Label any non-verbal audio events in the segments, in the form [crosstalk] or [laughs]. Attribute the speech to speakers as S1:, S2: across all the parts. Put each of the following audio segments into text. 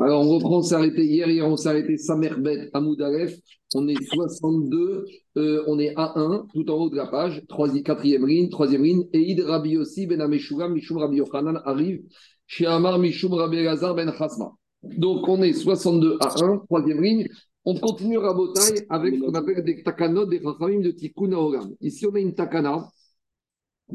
S1: Alors, on reprend, on s'est arrêté hier, hier on s'est arrêté Samerbet Amoudalef. On est 62, euh, on est à 1, tout en haut de la page, quatrième ligne, troisième ligne. Eid Rabbi Yossi ben Ameshura, Mishum Rabbi Yochanan arrive chez Amar Mishum Rabbi Elazar ben Chasma. Donc, on est 62 à 1, troisième ligne. On continue Rabotai avec ce qu'on appelle des takanot des chachamim de Tikkun Olam. Ici, on a une takana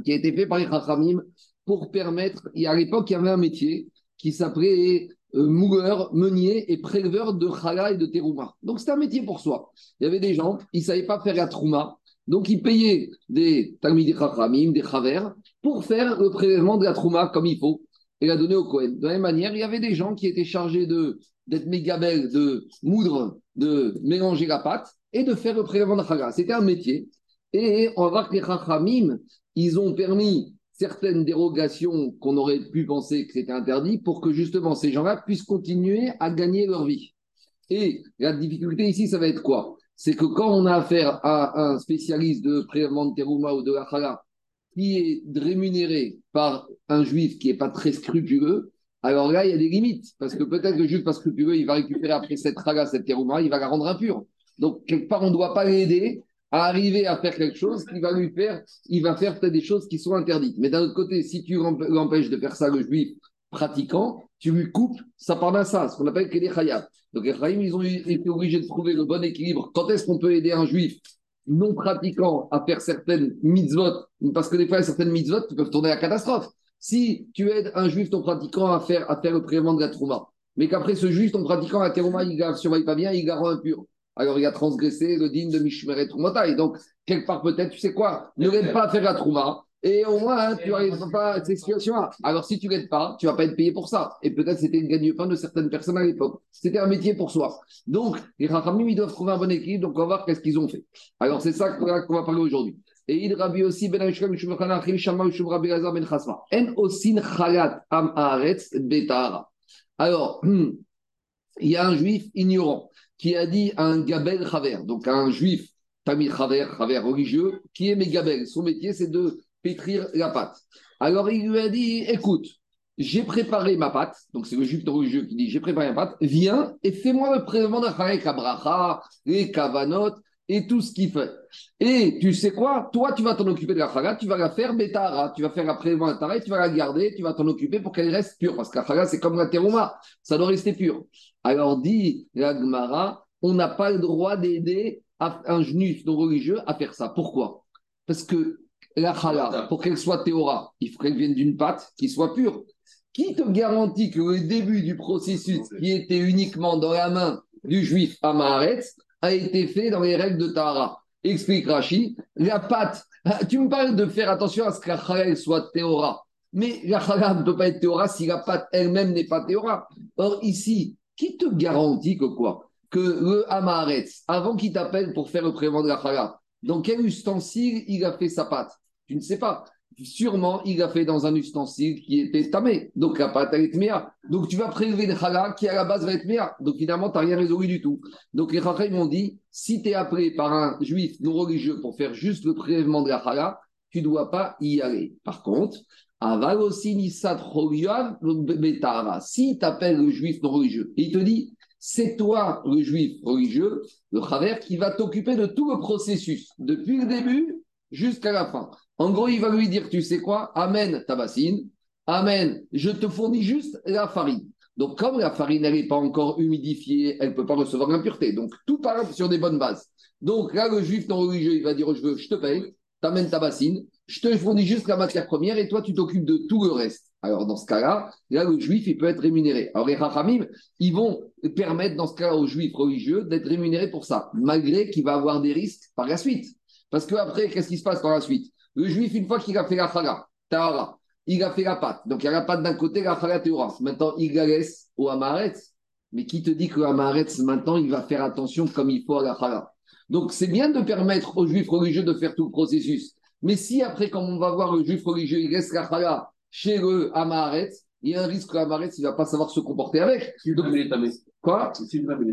S1: qui a été faite par les chachamim pour permettre, et à l'époque, il y avait un métier qui s'appelait euh, mouleur, meunier et préleveur de chala et de terouma. Donc c'était un métier pour soi. Il y avait des gens, ils ne savaient pas faire la trouma, donc ils payaient des talmid chachamim, des chavers, pour faire le prélèvement de la trouma comme il faut et la donner au Kohen. De la même manière, il y avait des gens qui étaient chargés de d'être mégabel, de moudre, de mélanger la pâte et de faire le prélèvement de chala. C'était un métier. Et on va voir que les chachamim, ils ont permis certaines dérogations qu'on aurait pu penser que c'était interdit pour que justement ces gens-là puissent continuer à gagner leur vie. Et la difficulté ici, ça va être quoi? C'est que quand on a affaire à un spécialiste de prélèvement de terouma ou de la chala qui est rémunéré par un juif qui n'est pas très scrupuleux, alors là, il y a des limites. Parce que peut-être que le juif pas scrupuleux, il va récupérer après cette chala, cette terouma, il va la rendre impure. Donc, quelque part, on ne doit pas l'aider arriver à faire quelque chose qui va lui faire, il va faire peut-être des choses qui sont interdites. Mais d'un autre côté, si tu l'empêches de faire ça, le juif pratiquant, tu lui coupes sa ça, ce qu'on appelle khayat. Donc les khayim, ils ont été obligés de trouver le bon équilibre. Quand est-ce qu'on peut aider un juif non pratiquant à faire certaines mitzvot? Parce que des fois, certaines mitzvot peuvent tourner à catastrophe. Si tu aides un juif non pratiquant à faire, à faire le prélèvement de la trouma, mais qu'après ce juif non pratiquant à terouma, il ne surveille pas bien, il la rend impur alors il a transgressé le digne de Mishmeret Troumotai. Donc, quelque part, peut-être, tu sais quoi, ne l'aide pas à faire la Trouma. Et au moins, hein, tu n'arrives pas à cette situation-là. Alors, si tu l'aides pas, tu vas pas être payé pour ça. Et peut-être c'était le gagne-pain de certaines personnes à l'époque. C'était un métier pour soi. Donc, les Rachamim, ils doivent trouver un bon équilibre. Donc, on va voir qu'est-ce qu'ils ont fait. Alors, c'est ça qu'on va parler aujourd'hui. Et il rabbi aussi ben Amishkam Mishum Khana Achim Shama Mishum Rabbi Lazar ben Chasma. En osin chalat am haaretz betara. Alors, [clears throat] il y a un juif ignorant qui a dit à un Gabel Chaver, donc à un juif, Tamir Chaver, Chaver religieux, qui est Gabel. Son métier, c'est de pétrir la pâte. Alors il lui a dit écoute, j'ai préparé ma pâte, donc c'est le juif religieux qui dit j'ai préparé ma pâte, viens et fais-moi le prélèvement de la bracha, les kavanot et tout ce qu'il fait. Et tu sais quoi? Toi, tu vas t'en occuper de la chala, tu vas la faire betara, tu vas faire la prélèvement de tu vas la garder, tu vas t'en occuper pour qu'elle reste pure, parce que la chala, c'est comme la terouma, ça doit rester pur. Alors dit la Gemara, on n'a pas le droit d'aider un juif non religieux à faire ça. Pourquoi? Parce que la chala, pour qu'elle soit théora, il faut qu'elle vienne d'une pâte qui soit pure. Qui te garantit que le début du processus, qui était uniquement dans la main du juif Amaharetz, a été fait dans les règles de Tahara? Explique Rashi, la pâte, [laughs] tu me parles de faire attention à ce que la chala soit théora. Mais la chala ne peut pas être théora si la pâte elle-même n'est pas théora. Or, ici, qui te garantit que quoi? Que le Hamaretz, avant qu'il t'appelle pour faire le prélèvement de la chala, dans quel ustensile il a fait sa pâte? Tu ne sais pas. Sûrement, il a fait dans un ustensile qui était tamé. Donc la pâte, elle est méa. Donc tu vas prélever le chala qui à la base va être méa. Donc finalement, tu n'as rien résolu du tout. Donc les ils m'ont dit si tu es appelé par un juif non religieux pour faire juste le prélèvement de la chala, tu ne dois pas y aller. Par contre, si tu le juif non religieux, il te dit, c'est toi, le juif religieux, le travers, qui va t'occuper de tout le processus, depuis le début jusqu'à la fin. En gros, il va lui dire, tu sais quoi, amène ta bassine, amène, je te fournis juste la farine. Donc, comme la farine, n'est pas encore humidifiée, elle ne peut pas recevoir l'impureté. Donc, tout part sur des bonnes bases. Donc, là, le juif non religieux, il va dire, je, veux, je te paye, t'amènes ta bassine, je te fournis juste la matière première et toi, tu t'occupes de tout le reste. Alors, dans ce cas-là, là, le juif, il peut être rémunéré. Alors, les rachamim, ils vont permettre, dans ce cas-là, aux juifs religieux d'être rémunérés pour ça, malgré qu'il va avoir des risques par la suite. Parce qu'après, qu'est-ce qui se passe par la suite? Le juif, une fois qu'il a fait la chala, tahara, il a fait la pâte. Donc, il y a la pâte d'un côté, la théora. Maintenant, il la laisse au amaret. Mais qui te dit que le maintenant, il va faire attention comme il faut à la chala Donc, c'est bien de permettre aux juifs religieux de faire tout le processus. Mais si après, quand on va voir le juif religieux, il reste la chala chez le Amaharet, il y a un risque que l'Amaharet, il ne va pas savoir se comporter avec. Quoi?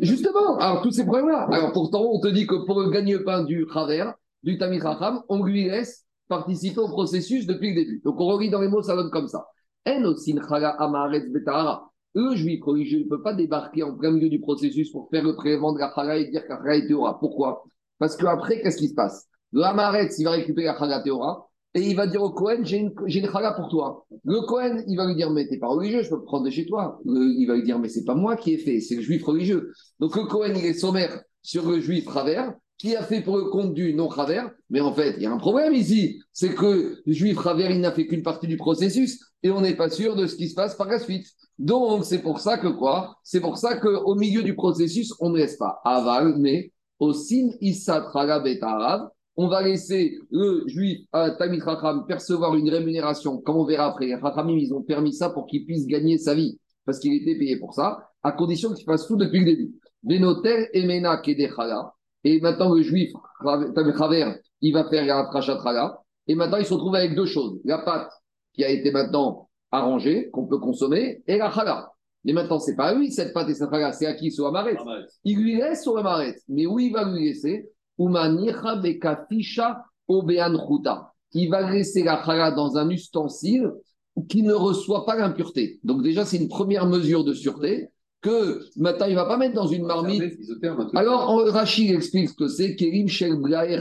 S1: Justement, alors tous ces problèmes-là. Alors pourtant, on te dit que pour le gagne-pain du Khaver, du Tamir Raham, on lui laisse participer au processus depuis le début. Donc on relit dans les mots, ça donne comme ça. Le juif religieux ne peut pas débarquer en plein milieu du processus pour faire le prélèvement de la et dire qu'Achara est Théora. Pourquoi? Parce qu'après, qu'est-ce qui se passe? Le Hamaret, il va récupérer la Théora et il va dire au Cohen J'ai une, chala pour toi. Le Cohen, il va lui dire Mais t'es pas religieux, je peux me prendre de chez toi. il va lui dire Mais c'est pas moi qui ai fait, c'est le juif religieux. Donc le Cohen, il est sommaire sur le juif travers qui a fait pour le compte du non-Raver, mais en fait, il y a un problème ici, c'est que le juif Raver, il n'a fait qu'une partie du processus, et on n'est pas sûr de ce qui se passe par la suite. Donc, c'est pour ça que quoi? C'est pour ça qu'au milieu du processus, on ne laisse pas aval, mais au sin Issa Arabe, on va laisser le juif Tamit Racham percevoir une rémunération, comme on verra après. Rachamim, ils ont permis ça pour qu'il puisse gagner sa vie, parce qu'il était payé pour ça, à condition qu'il fasse tout depuis le début. Benoter Emena Kedechala, et maintenant, le juif, il va faire la trachatraga. Et maintenant, il se retrouve avec deux choses. La pâte qui a été maintenant arrangée, qu'on peut consommer, et la chala. Mais maintenant, c'est pas à lui, cette pâte et cette chala, c'est à qui Sur la Il lui laisse sur la marette. Mais où il va lui laisser? Il va laisser la chala dans un ustensile qui ne reçoit pas l'impureté. Donc déjà, c'est une première mesure de sûreté que maintenant il ne va pas mettre dans une marmite. Alors Rachid explique ce que c'est Kerim Shel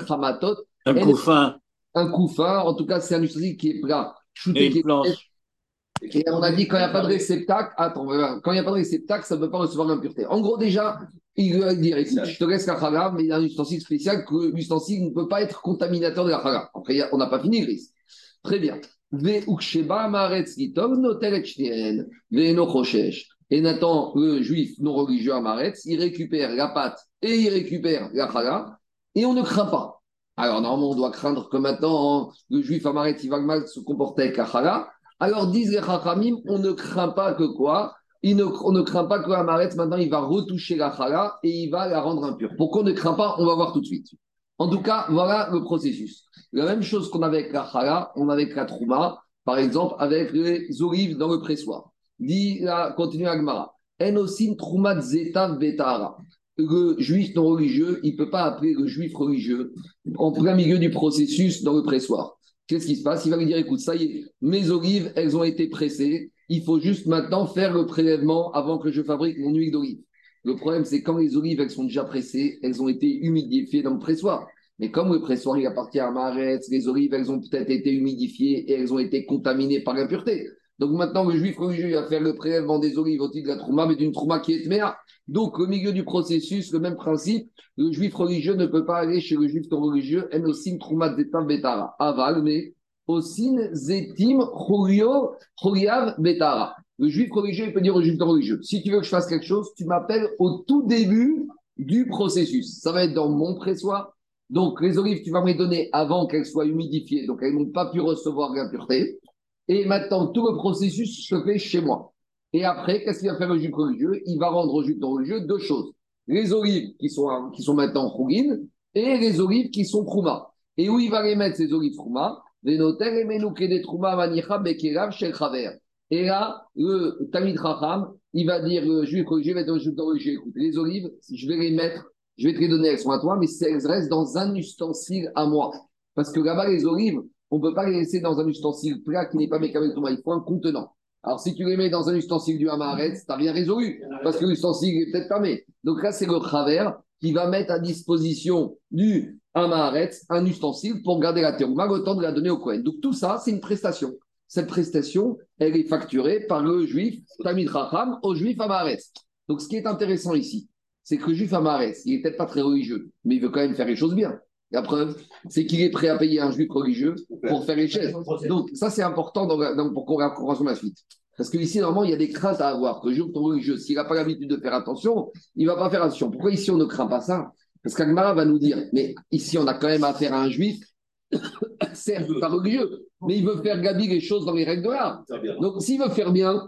S1: Hamatot.
S2: Un couffin.
S1: Un couffin, en tout cas c'est un ustensile qui est plat. Et, on a dit quand il n'y a pas de réceptacle, attends, quand il n'y a pas de réceptacle, ça ne peut pas recevoir l'impureté. En gros, déjà, il va dire je te laisse la chala, mais il y a un ustensile spécial que l'ustensile ne peut pas être contaminateur de la chala. Après, on n'a pas fini, Gris. Très bien. Maretz et Nathan, le juif non religieux Amaretz, il récupère la pâte et il récupère la chala, et on ne craint pas. Alors normalement, on doit craindre que maintenant, le juif Amaretz, il va mal se comporter avec la chala. Alors disent les Chachamim, on ne craint pas que quoi? On ne craint pas que Amaretz, maintenant, il va retoucher la chala et il va la rendre impure. Pourquoi on ne craint pas? On va voir tout de suite. En tout cas, voilà le processus. La même chose qu'on avait avec la chala, on avait avec la trouma, par exemple, avec les olives dans le pressoir. Dit là, continue Agmara. Enosin Trumat Zeta Betara. Le juif non religieux, il ne peut pas appeler le juif religieux en plein milieu du processus dans le pressoir. Qu'est-ce qui se passe? Il va lui dire écoute, ça y est, mes olives, elles ont été pressées. Il faut juste maintenant faire le prélèvement avant que je fabrique mon huile d'olive. Le problème, c'est quand les olives, elles sont déjà pressées, elles ont été humidifiées dans le pressoir. Mais comme le pressoir, il appartient à Maretz, les olives, elles ont peut-être été humidifiées et elles ont été contaminées par l'impureté. Donc maintenant, le juif religieux va faire le prélèvement des olives au titre de la trouma, mais d'une trouma qui est tméa. Donc au milieu du processus, le même principe, le juif religieux ne peut pas aller chez le juif non religieux, en osin trouma zetam betara. Aval, mais osin zetim choriav betara. Le juif religieux, il peut dire au juif non religieux, si tu veux que je fasse quelque chose, tu m'appelles au tout début du processus. Ça va être dans mon pressoir. Donc les olives, tu vas me les donner avant qu'elles soient humidifiées, donc elles n'ont pas pu recevoir l'impureté. Et maintenant, tout le processus se fait chez moi. Et après, qu'est-ce qu'il va faire le juif religieux Il va rendre au juif religieux deux choses. Les olives qui sont, qui sont maintenant chougines et les olives qui sont trouma. Et où il va les mettre, ces olives trouma Et là, le Tamid Racham, il va dire, le juif religieux va dire au juif religieux, écoute, les olives, je vais les mettre, je vais te les donner, elles sont à toi, mais elles restent dans un ustensile à moi. Parce que là-bas, les olives, on ne peut pas les laisser dans un ustensile plat qui n'est pas mécanique. Il faut un contenant. Alors, si tu les mets dans un ustensile du Hamaret, tu n'as rien résolu, parce que l'ustensile est peut-être fermé. Donc là, c'est le travers qui va mettre à disposition du Hamaret un ustensile pour garder la va le temps de la donner au Cohen. Donc tout ça, c'est une prestation. Cette prestation, elle est facturée par le juif Tamid Racham au juif Hamaret. Donc ce qui est intéressant ici, c'est que le juif Hamaret, il n'est peut-être pas très religieux, mais il veut quand même faire les choses bien. La preuve, c'est qu'il est prêt à payer un juif religieux pour faire les chaises. Donc, ça, c'est important pour qu'on sur la suite. Parce qu'ici, normalement, il y a des craintes à avoir. Que le juif religieux, s'il n'a pas l'habitude de faire attention, il ne va pas faire attention. Pourquoi ici, on ne craint pas ça? Parce qu'Agmara va nous dire, mais ici, on a quand même affaire à un juif, [coughs] certes, pas religieux, mais il veut faire gabi les choses dans les règles de l'art. Donc, s'il veut faire bien,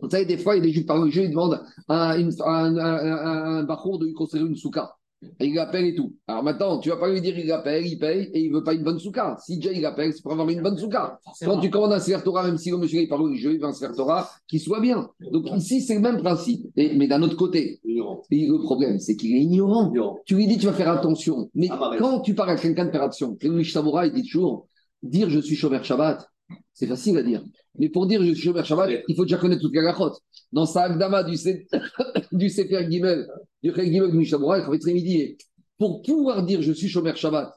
S1: vous savez, des fois, il y a des juifs religieux, ils demandent à, un, un, de lui construire une souka il appelle et tout. Alors maintenant, tu vas pas lui dire il appelle, il paye et il veut pas une bonne souka. Si déjà il appelle, c'est pour avoir une bonne souka. Quand tu commandes un Torah, même si le monsieur est pas religieux, il veut un Torah qui soit bien. Donc ici, c'est le même principe. mais d'un autre côté, le problème, c'est qu'il est ignorant. Tu lui dis tu vas faire attention. Mais ah, quand tu parles à quelqu'un de faire attention, Samoura, il dit toujours dire je suis chômeur Shabbat, c'est facile à dire. Mais pour dire je suis chômeur Shabbat, il faut déjà connaître toute la dans sa Agdama du, [coughs] du Sefer Gimel, du Mishabura, il pour pouvoir dire je suis Shomer Shabbat,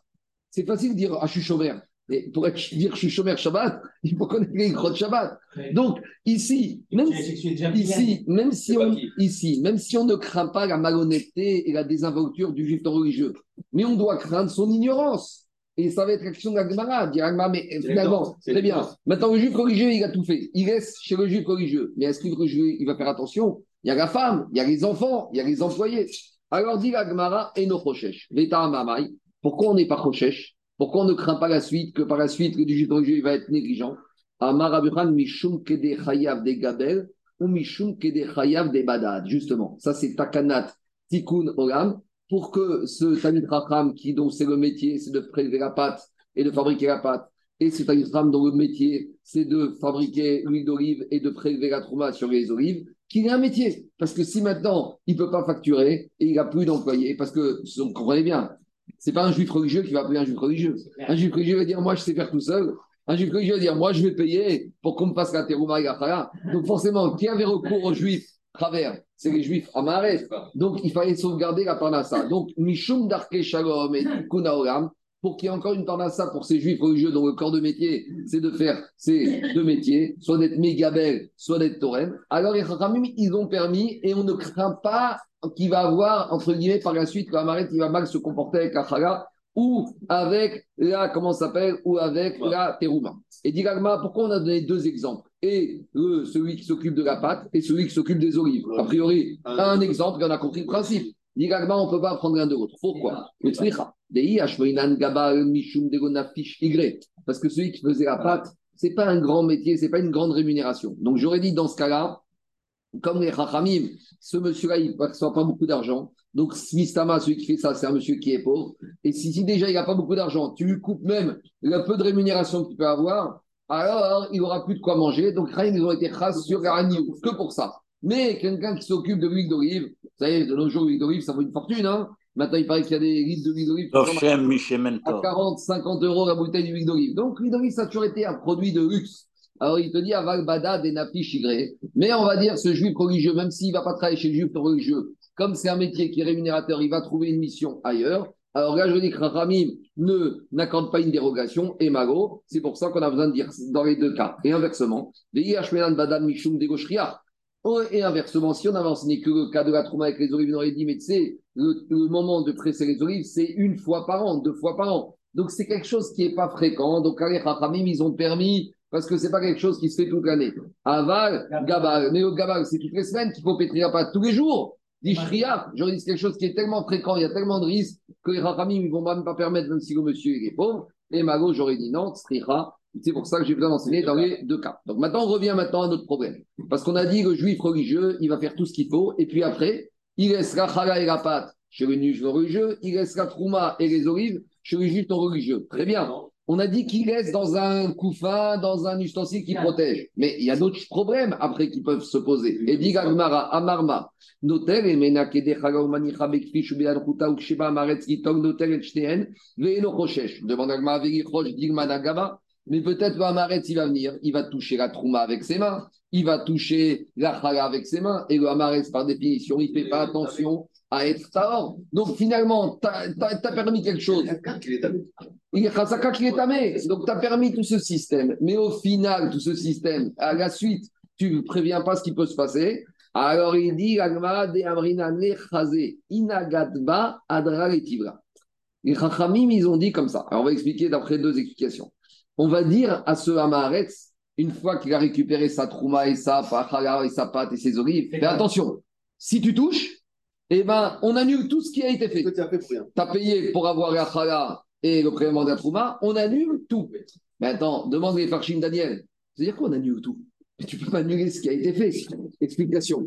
S1: c'est facile de dire ah, je suis Shomer. Et pour dire je suis Shomer Shabbat, [laughs] il faut connaître les de Shabbat. Donc, ici, même si, ici, même si on, ici, même si on ne craint pas la malhonnêteté et la désinvolture du juif religieux, mais on doit craindre son ignorance. Et ça va être l'action de la Gemara. mais finalement, très bien. Maintenant, le juif religieux, il a tout fait. Il reste chez le juif religieux. Mais est-ce que le religieux, il va faire attention? Il y a la femme, il y a les enfants, il y a les employés. Alors dit la Gemara, et nos Pourquoi on n'est pas Rochesh Pourquoi on ne craint pas la suite, que par la suite, le il va être négligent? Gabel ou Mishum Kede Chayav de Badad. Justement, ça c'est Takanat Tikkun Olam pour que ce Tamid Racham, qui dont c'est le métier, c'est de prélever la pâte et de fabriquer la pâte, et ce Tamid Racham dont le métier, c'est de fabriquer l'huile d'olive et de prélever la trouma sur les olives, qu'il ait un métier. Parce que si maintenant, il ne peut pas facturer et il n'a plus d'employés, parce que, vous comprenez bien, ce n'est pas un juif religieux qui va appeler un juif religieux. Un juif religieux va dire, moi, je sais faire tout seul. Un juif religieux va dire, moi, je vais payer pour qu'on me fasse la terouma et la Donc forcément, qui avait recours aux juifs travers, c'est les juifs amarés. Donc il fallait sauvegarder la parnassa. Donc Mishum Darke Shalom et Kunaolam, pour qu'il y ait encore une parnassa pour ces juifs religieux dont le corps de métier, c'est de faire ces deux métiers, soit d'être Mégabel, soit d'être Torem. Alors les Chachamim, ils ont permis et on ne craint pas qu'il va avoir, entre guillemets, par la suite, Amaret, il va mal se comporter avec Achaga ou avec la, comment s'appelle, ou avec la Terouma. Et Digagma, pourquoi on a donné deux exemples? Et celui qui s'occupe de la pâte et celui qui s'occupe des olives. A priori, un exemple, on a compris le principe. Digagma, on ne peut pas prendre l'un de l'autre. Pourquoi? Parce que celui qui faisait la pâte, ce n'est pas un grand métier, ce n'est pas une grande rémunération. Donc j'aurais dit dans ce cas-là, comme les Rachamim, ce monsieur-là, il ne perçoit pas beaucoup d'argent. Donc, Smistama, celui qui fait ça, c'est un monsieur qui est pauvre. Et si, déjà il n'a pas beaucoup d'argent, tu lui coupes même le peu de rémunération qu'il peut avoir, alors il n'aura plus de quoi manger. Donc, ils ont été chas sur Garaniou, que pour ça. Mais quelqu'un qui s'occupe de l'huile d'olive, vous savez, de nos jours, l'huile d'olive, ça vaut une fortune. Hein Maintenant, il paraît qu'il y a des litres d'huile d'olive à 40, 50 euros la bouteille d'huile d'olive. Donc, l'huile d'olive, ça a toujours été un produit de luxe. Alors il te dit Aval Bada des Chigré. Mais on va dire ce juif religieux, même s'il ne va pas travailler chez le juif religieux, comme c'est un métier qui est rémunérateur, il va trouver une mission ailleurs. Alors là, je dis que Rachamim ne n'accorde pas une dérogation, et Mago, c'est pour ça qu'on a besoin de dire dans les deux cas. Et inversement, et inversement, si on avait enseigné que le cas de la trauma avec les olives, on aurait dit, mais tu sais, le, moment de presser les olives, c'est une fois par an, deux fois par an. Donc c'est quelque chose qui n'est pas fréquent. Donc les Rachamim, ils ont permis parce que ce n'est pas quelque chose qui se fait toute l'année. Aval, Gabal. Mais le Gabal, c'est toutes les semaines qu'il faut pétrir pas tous les jours. Dit Shriya, je dis quelque chose qui est tellement fréquent, il y a tellement de risques que les Rachamim ne vont même pas permettre, même si le monsieur est pauvre. Et Mago, j'aurais dit non, Sriha. C'est pour ça que j'ai besoin d'enseigner dans les deux cas. Donc maintenant, on revient maintenant à notre problème. Parce qu'on a dit que le juif religieux, il va faire tout ce qu'il faut. Et puis après, il laissera Chala et la pâte chez le juif religieux. Il laissera Trouma et les olives chez le juif religieux. Très bien on a dit qu'il laisse dans un couffin, dans un ustensile qui protège. Mais il y a d'autres problèmes après qui peuvent se poser. Et dit Gagmara, Amarma, Notel et Menakede Chagaumanicha Bekfish Beanruta Uksheba Maretz Gitog Notel et Chteen, Veeno Rochesh. Demande Agma Vegi Roche, Digmanagaba. Mais peut-être Amaretz, il va venir, il va toucher la trouma avec ses mains, il va toucher la chala avec ses mains, et le Amaretz, par définition, il ne fait pas attention à être tard. Donc finalement, tu as, permis quelque chose. Il est Donc tu as permis tout ce système. Mais au final, tout ce système, à la suite, tu ne préviens pas ce qui peut se passer. Alors il dit Inagadba Adra Les Chachamim, ils ont dit comme ça. Alors on va expliquer d'après deux explications. On va dire à ce Hamaretz, une fois qu'il a récupéré sa trouma et sa et sa pâte et ses olives, fais attention, si tu touches, eh ben, on annule tout ce qui a été fait. Tu as payé pour avoir la chala et le prélèvement de la trouma, on annule tout. Maintenant, demande les Farchim Daniel. C'est-à-dire qu'on annule tout mais tu ne peux pas annuler ce qui a été fait. Explication.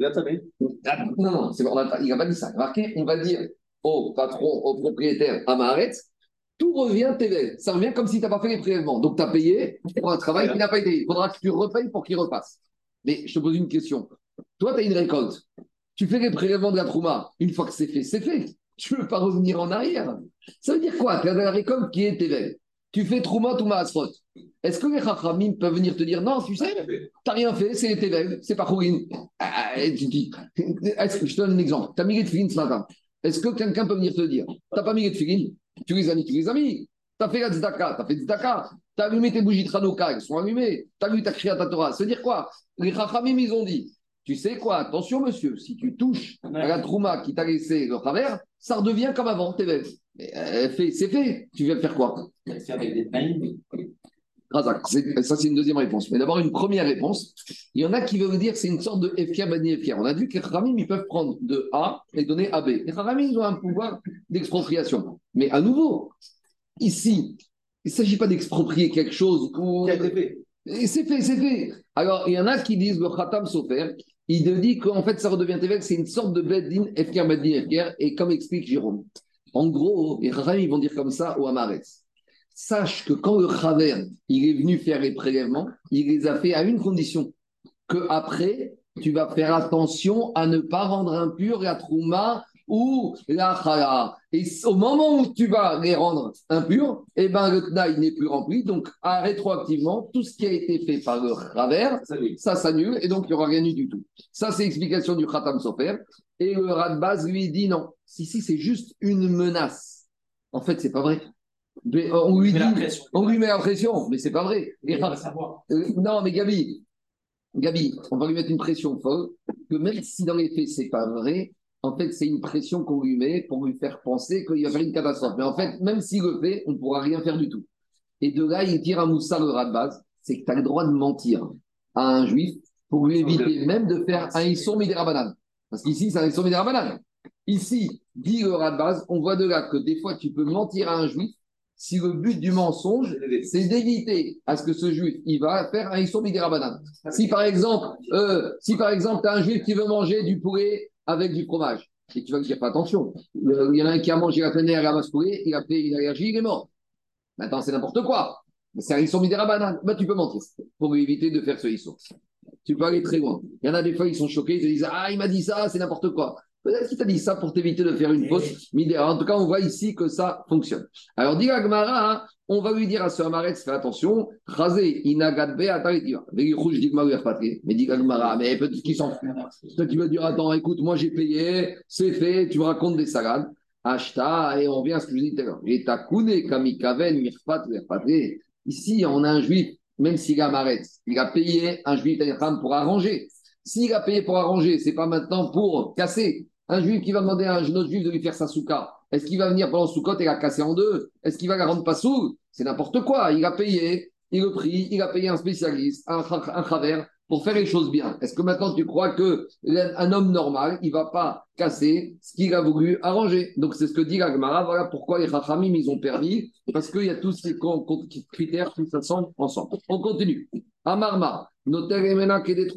S1: Ah, non, non, il n'a pas dit ça. Marqué, on va dire au patron, au propriétaire, à tout revient TV. Ça revient comme si tu n'as pas fait les prélèvements. Donc tu as payé pour un travail qui n'a pas été. Il faudra que tu repayes pour qu'il repasse. Mais je te pose une question. Toi, tu as une récolte. Tu fais les prélèvements de la trouma. Une fois que c'est fait, c'est fait. Tu ne veux pas revenir en arrière. Ça veut dire quoi? Tu as la récolte qui est TV. tu fais Trouma ou Maasrot. Est-ce que les Chachamim peuvent venir te dire non, tu sais, t'as rien fait, c'est les c'est pas Khourin ah, Je te donne un exemple. Tu as mis les ce matin. Est-ce que quelqu'un peut venir te dire t'as pas mis les Tu les as mis, tu les as mis. Tu as fait la Tzedaka, tu as fait Tzedaka. Tu as allumé tes bougies de Hanouka, elles sont allumées. Tu as lu ta ta Torah. Veut dire quoi? Les Chachamim, ils ont dit tu sais quoi? Attention, monsieur, si tu touches à la Trouma qui t'a laissé le travers, ça redevient comme avant, Tevel. Euh, c'est fait. Tu viens de faire quoi? Ça, c'est une deuxième réponse. Mais d'abord, une première réponse. Il y en a qui veulent dire que c'est une sorte de FK Bani FK. On a vu que les ils peuvent prendre de A et donner à B. Les Kharamim, ils ont un pouvoir d'expropriation. Mais à nouveau, ici, il ne s'agit pas d'exproprier quelque chose. Fait. C'est fait, c'est fait. Alors, il y en a qui disent le Khatam Sofer, il dit qu'en fait, ça redevient Tevel, c'est une sorte de Beddin FK Bani FK. Et comme explique Jérôme, en gros, les Kharamim, ils vont dire comme ça au Amaretz sache que quand le Chaver il est venu faire les prélèvements, il les a fait à une condition que après tu vas faire attention à ne pas rendre impur la trouma ou la chala. Et au moment où tu vas les rendre impurs, eh ben, le il n'est plus rempli. Donc, rétroactivement, tout ce qui a été fait par le Chaver, ça s'annule et donc il n'y aura rien eu du tout. Ça, c'est l'explication du Khatam Sofer. Et le Radbaz lui dit non. Si, si, c'est juste une menace. En fait, c'est pas vrai on lui, dit, on lui met la pression, mais c'est pas vrai. Euh, non, mais Gabi, Gabi, on va lui mettre une pression folle, que même si dans les faits c'est pas vrai, en fait c'est une pression qu'on lui met pour lui faire penser qu'il va faire une catastrophe. Mais en fait, même s'il le fait, on ne pourra rien faire du tout. Et de là, il tire à Moussa le rat de base, c'est que tu as le droit de mentir à un juif pour lui éviter même de faire un isson banane. Parce qu'ici, c'est un isson banane. Ici, dit le rat de base, on voit de là que des fois tu peux mentir à un juif si le but du mensonge, c'est d'éviter à ce que ce juif, il va faire un issour banane. Si par exemple, euh, si par exemple, tu as un juif qui veut manger du poulet avec du fromage, et tu vas lui dire, pas attention, il y en a un qui a mangé la pleine air, il a masse poulet, il a fait une allergie, il est mort. Maintenant, c'est n'importe quoi. C'est un issour banane. Bah, tu peux mentir pour éviter de faire ce issour. Tu peux aller très loin. Il y en a des fois, ils sont choqués, ils se disent, ah, il m'a dit ça, c'est n'importe quoi. Peut-être qu'il t'a dit ça pour t'éviter de faire une fausse midéra. En tout cas, on voit ici que ça fonctionne. Alors, dit Agmara, hein, on va lui dire à ce Amaretz, fais attention, rasé, inagadbe, ataritiva. Mais dit Agmara, mais peut-être qu'il s'en fout. Peut-être qu'il va dire, attends, écoute, moi j'ai payé, c'est fait, tu me racontes des salades. Ashta, et on vient à ce que je dis tout à l'heure. Et takune, kamikaven, mirfat, Ici, on a un juif, même s'il a il a payé un juif pour arranger. S'il a payé pour arranger, c'est pas maintenant pour casser. Un juif qui va demander à un autre juif de lui faire sa souka, est-ce qu'il va venir pendant soukot et la casser en deux? Est-ce qu'il va la rendre pas sous C'est n'importe quoi. Il a payé, il a pris, il a payé un spécialiste, un, travers pour faire les choses bien. Est-ce que maintenant tu crois que un homme normal, il va pas casser ce qu'il a voulu arranger? Donc c'est ce que dit Gagmara. Voilà pourquoi les Rachamim, ils ont permis, parce qu'il y a tous ces critères qui s'assemblent ensemble. On continue. Amarma, noter qui des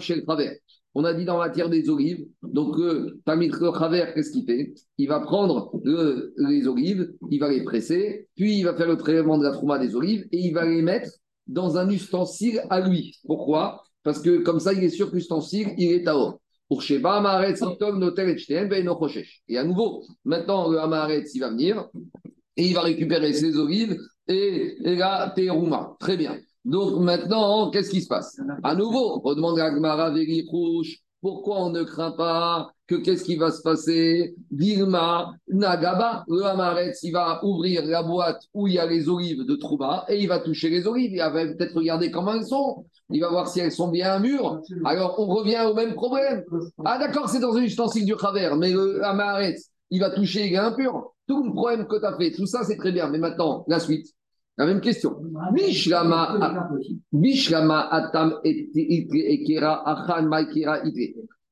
S1: chez le travers. On a dit dans la matière des olives, donc euh, Tamit Khaver, qu'est-ce qu'il fait? Il va prendre les olives, il va les presser, puis il va faire le prélèvement de la trouma des olives et il va les mettre dans un ustensile à lui. Pourquoi? Parce que comme ça, il est sûr que l'ustensile, il est à haut. Pour Sheba, Amaretz, Notel, Et à nouveau, maintenant, le Amaretz, il va venir et il va récupérer ses olives et, la terouma. Très bien. Donc maintenant, qu'est-ce qui se passe? À nouveau, on demande à Gmara Rouge, pourquoi on ne craint pas que qu'est-ce qui va se passer? Dilma, Nagaba, le Hamaretz, il va ouvrir la boîte où il y a les olives de Trouba et il va toucher les olives. Il va peut-être regarder comment elles sont. Il va voir si elles sont bien mûres. Alors on revient au même problème. Ah d'accord, c'est dans un ustensile du travers, mais le Hamaretz, il va toucher, il est impur. Tout le problème que tu as fait, tout ça c'est très bien. Mais maintenant, la suite. La même question. Bishlama atam ekera achan maikera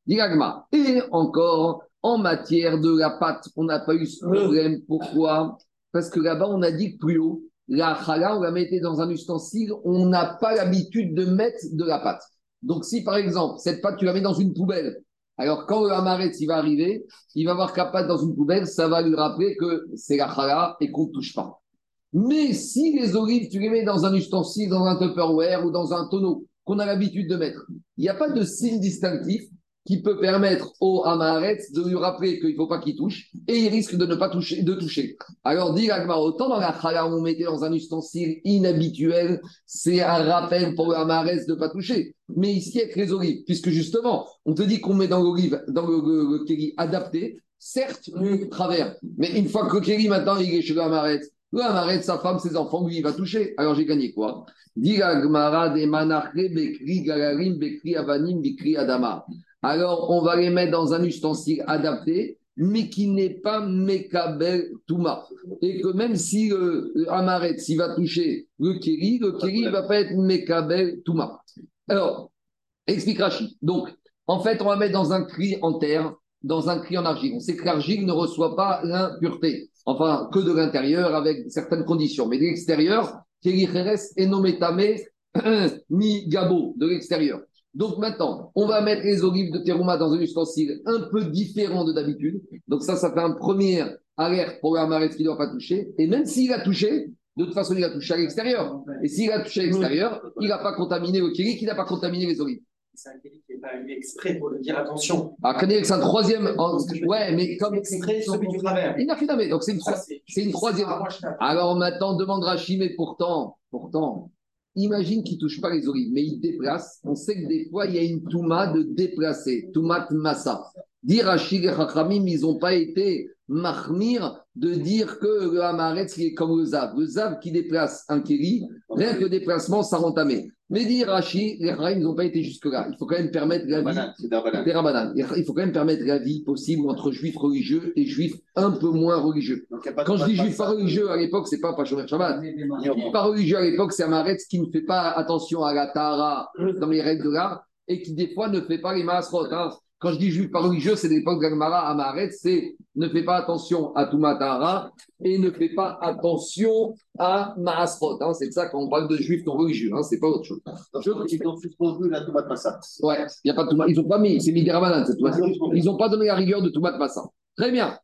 S1: Diragma. Et encore, en matière de la pâte, on n'a pas eu ce problème. Pourquoi? Parce que là-bas, on a dit que plus haut, la chala, on la mettait dans un ustensile, on n'a pas l'habitude de mettre de la pâte. Donc, si par exemple, cette pâte, tu la mets dans une poubelle, alors quand le hamaretz il va arriver, il va voir la pâte dans une poubelle, ça va lui rappeler que c'est la chala et qu'on ne touche pas. Mais si les olives, tu les mets dans un ustensile, dans un Tupperware ou dans un tonneau qu'on a l'habitude de mettre, il n'y a pas de signe distinctif qui peut permettre au Amaretz de lui rappeler qu'il ne faut pas qu'il touche et il risque de ne pas toucher. De toucher. Alors, dit autant dans la chala, on mettait dans un ustensile inhabituel, c'est un rappel pour le de ne pas toucher. Mais ici, avec les olives, puisque justement, on te dit qu'on met dans l'olive, dans le, le, adapté, certes, le travers, mais une fois que le maintenant, il est chez le Amaretz, le Amaretz, sa femme, ses enfants, lui, il va toucher. Alors, j'ai gagné quoi? Alors, on va les mettre dans un ustensile adapté, mais qui n'est pas Mekabel Touma. Et que même si le, Amaret, s'il va toucher le Keri, le Keri ne va pas être Mekabel Touma. Alors, explique Rachid. Donc, en fait, on va mettre dans un cri en terre, dans un cri en argile. On sait que l'argile ne reçoit pas l'impureté, enfin, que de l'intérieur avec certaines conditions. Mais de l'extérieur, Keri Jerez et Nometame, [clears throat] mi Gabo, de l'extérieur. Donc maintenant, on va mettre les olives de terouma dans un ustensile un peu différent de d'habitude. Donc ça, ça fait un premier alerte pour le qui ne doit pas toucher. Et même s'il a touché, de toute façon, il a touché à l'extérieur. Et s'il a touché à l'extérieur, il n'a pas contaminé le kiri, qui n'a pas contaminé les olives.
S2: C'est un kiri qui n'est pas eu exprès pour le dire attention.
S1: Ah, c'est un troisième. Ouais, mais comme.
S2: Exprès, celui du travers.
S1: Il n'a fait Donc c'est une, c'est une troisième. Alors maintenant, demande Rachid, mais pourtant, pourtant, Imagine qu'il ne touche pas les olives, mais il déplace. On sait que des fois, il y a une touma de déplacer, toumat massa. Dire à et Chachamim, ils n'ont pas été mahmir de dire que le Hamaretz, est comme le Zav. Le Zav qui déplace un Kéli, rien que le déplacement, ça entamé. Mais dit Rashi, les Rahim n'ont pas été jusque-là. Il faut quand même permettre la vie. Il faut quand même permettre la vie possible entre juifs religieux et juifs un peu moins religieux. Quand je dis juif pas religieux à l'époque, c'est pas pas Shabbat. Pas religieux à l'époque, c'est Amaretz qui ne fait pas attention à la Tara dans les règles de l'art et qui des fois ne fait pas les Maasrot. Hein. Quand je dis juif pas religieux, c'est l'époque d'Agmara Amaret, c'est ne fais pas attention à Tumatara et ne fais pas attention à Maasrot. Hein. c'est ça quand on parle de juifs non religieux, hein, c'est pas autre chose.
S3: Ils ont suspendu la Tumat Massa.
S1: Ouais, il y a pas de Ils n'ont pas mis, c'est Midirabanan cette fois. Ils n'ont pas donné la rigueur de Tumat Massa. Très bien.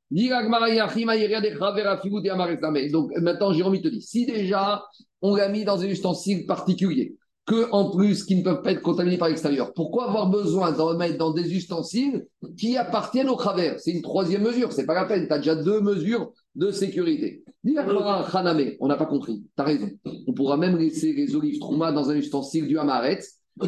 S1: Donc maintenant, Jérôme te dit, si déjà on l'a mis dans un ustensile particulier, que en plus qui ne peuvent pas être contaminés par l'extérieur. Pourquoi avoir besoin d'en mettre dans des ustensiles qui appartiennent au travers? C'est une troisième mesure, c'est pas la peine, tu as déjà deux mesures de sécurité. On n'a pas compris, tu as raison. On pourra même laisser les olives trouma dans un ustensile du Hamaret,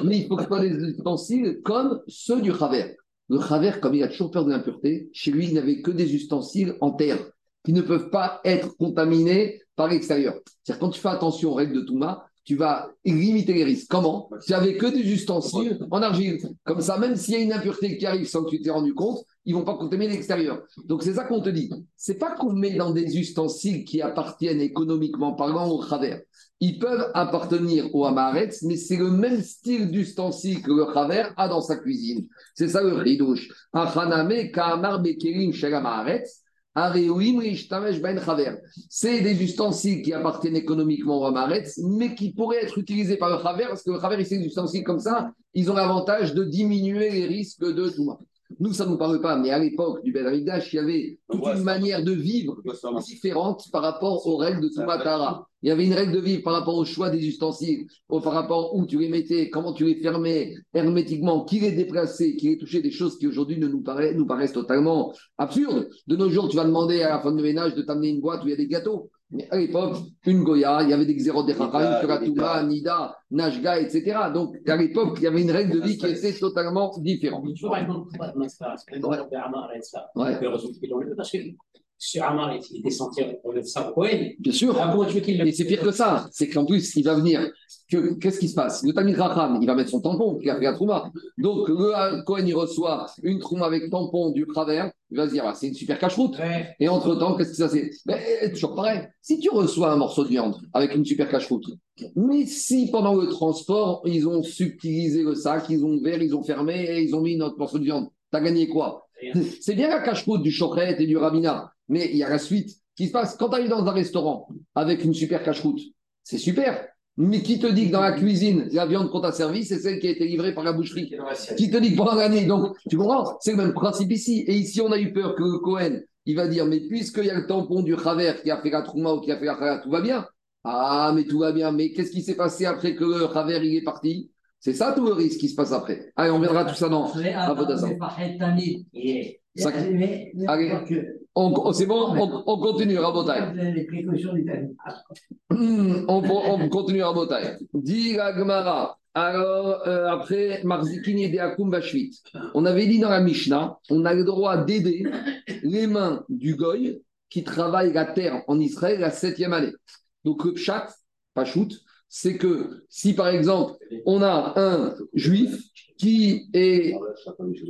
S1: mais il faut que ce des ustensiles comme ceux du travers. Le travers, comme il a toujours peur de l'impureté, chez lui, il n'avait que des ustensiles en terre qui ne peuvent pas être contaminés par l'extérieur. C'est-à-dire quand tu fais attention aux règles de Touma, tu vas limiter les risques. Comment? Tu n'avais que des ustensiles en argile. Comme ça, même s'il y a une impureté qui arrive sans que tu t'aies rendu compte, ils ne vont pas contaminer l'extérieur. Donc c'est ça qu'on te dit. C'est pas qu'on met dans des ustensiles qui appartiennent économiquement parlant au travers. Ils peuvent appartenir au Hamaretz, mais c'est le même style d'ustensile que le travers a dans sa cuisine. C'est ça le ridouche. Achaname, Kamar, Bekerim, ben c'est des ustensiles qui appartiennent économiquement au Ramaretz, mais qui pourraient être utilisés par le Chaver, parce que le Chaver, c'est des ustensiles comme ça, ils ont l'avantage de diminuer les risques de tout. Nous, ça ne nous parle pas, mais à l'époque du Ben il y avait toute une manière de vivre différente par rapport aux règles de Tumatara. Il y avait une règle de vivre par rapport au choix des ustensiles, par rapport où tu les mettais, comment tu les fermais hermétiquement, qui les déplaçait, qui les touchait, des choses qui aujourd'hui ne nous, nous paraissent totalement absurdes. De nos jours, tu vas demander à la femme de ménage de t'amener une boîte où il y a des gâteaux. Mais à l'époque, une Goya, il y avait des Xérot de une Nida, Najga, etc. Donc à l'époque, il y avait une règle de vie qui était totalement différente.
S2: Parce que sur Amar, il est sentir le Cohen.
S1: Bien sûr. Ah, et c'est pire que ça. C'est qu'en plus, il va venir. Qu'est-ce qui se passe? Le Tamid Racham, il va mettre son tampon, qui a fait la Trouma. Donc, le Cohen, il reçoit une Trouma avec tampon du travers. Il va se dire, ah, c'est une super cache-route. Et entre-temps, qu'est-ce que ça c'est? Ben, Toujours pareil. Si tu reçois un morceau de viande avec une super cache-route, mais si pendant le transport, ils ont subtilisé le sac, ils ont ouvert, ils ont fermé et ils ont mis notre morceau de viande, t'as gagné quoi? [laughs] C'est bien la cache-route du chokret et du rabina. Mais il y a la suite qui se passe. Quand tu arrives dans un restaurant avec une super cache-route, c'est super. Mais qui te dit que dans la cuisine, la viande qu'on t'a servie, c'est celle qui a été livrée par la boucherie Qui te dit que pendant l'année Donc, tu comprends C'est le même principe ici. Et ici, on a eu peur que Cohen, il va dire Mais puisqu'il y a le tampon du Raver qui a fait la Trouma ou qui a fait la Khala, tout va bien. Ah, mais tout va bien. Mais qu'est-ce qui s'est passé après que le Raver il est parti C'est ça tout le risque qui se passe après. Allez, on verra tout ça dans
S2: Et
S1: Ça-
S4: mais- mais-
S1: Allez. On- C'est bon, on, on continue, Rabotai. Hmm, on, on continue à Botaï. Dit la Gemara. Alors, euh, après, Marzikini et Deakum Bashvit. On avait dit dans la Mishnah, on a le droit d'aider les mains du Goy qui travaille la terre en Israël la septième année. Donc, le Pshat, pas shoot, c'est que si par exemple, on a un juif qui est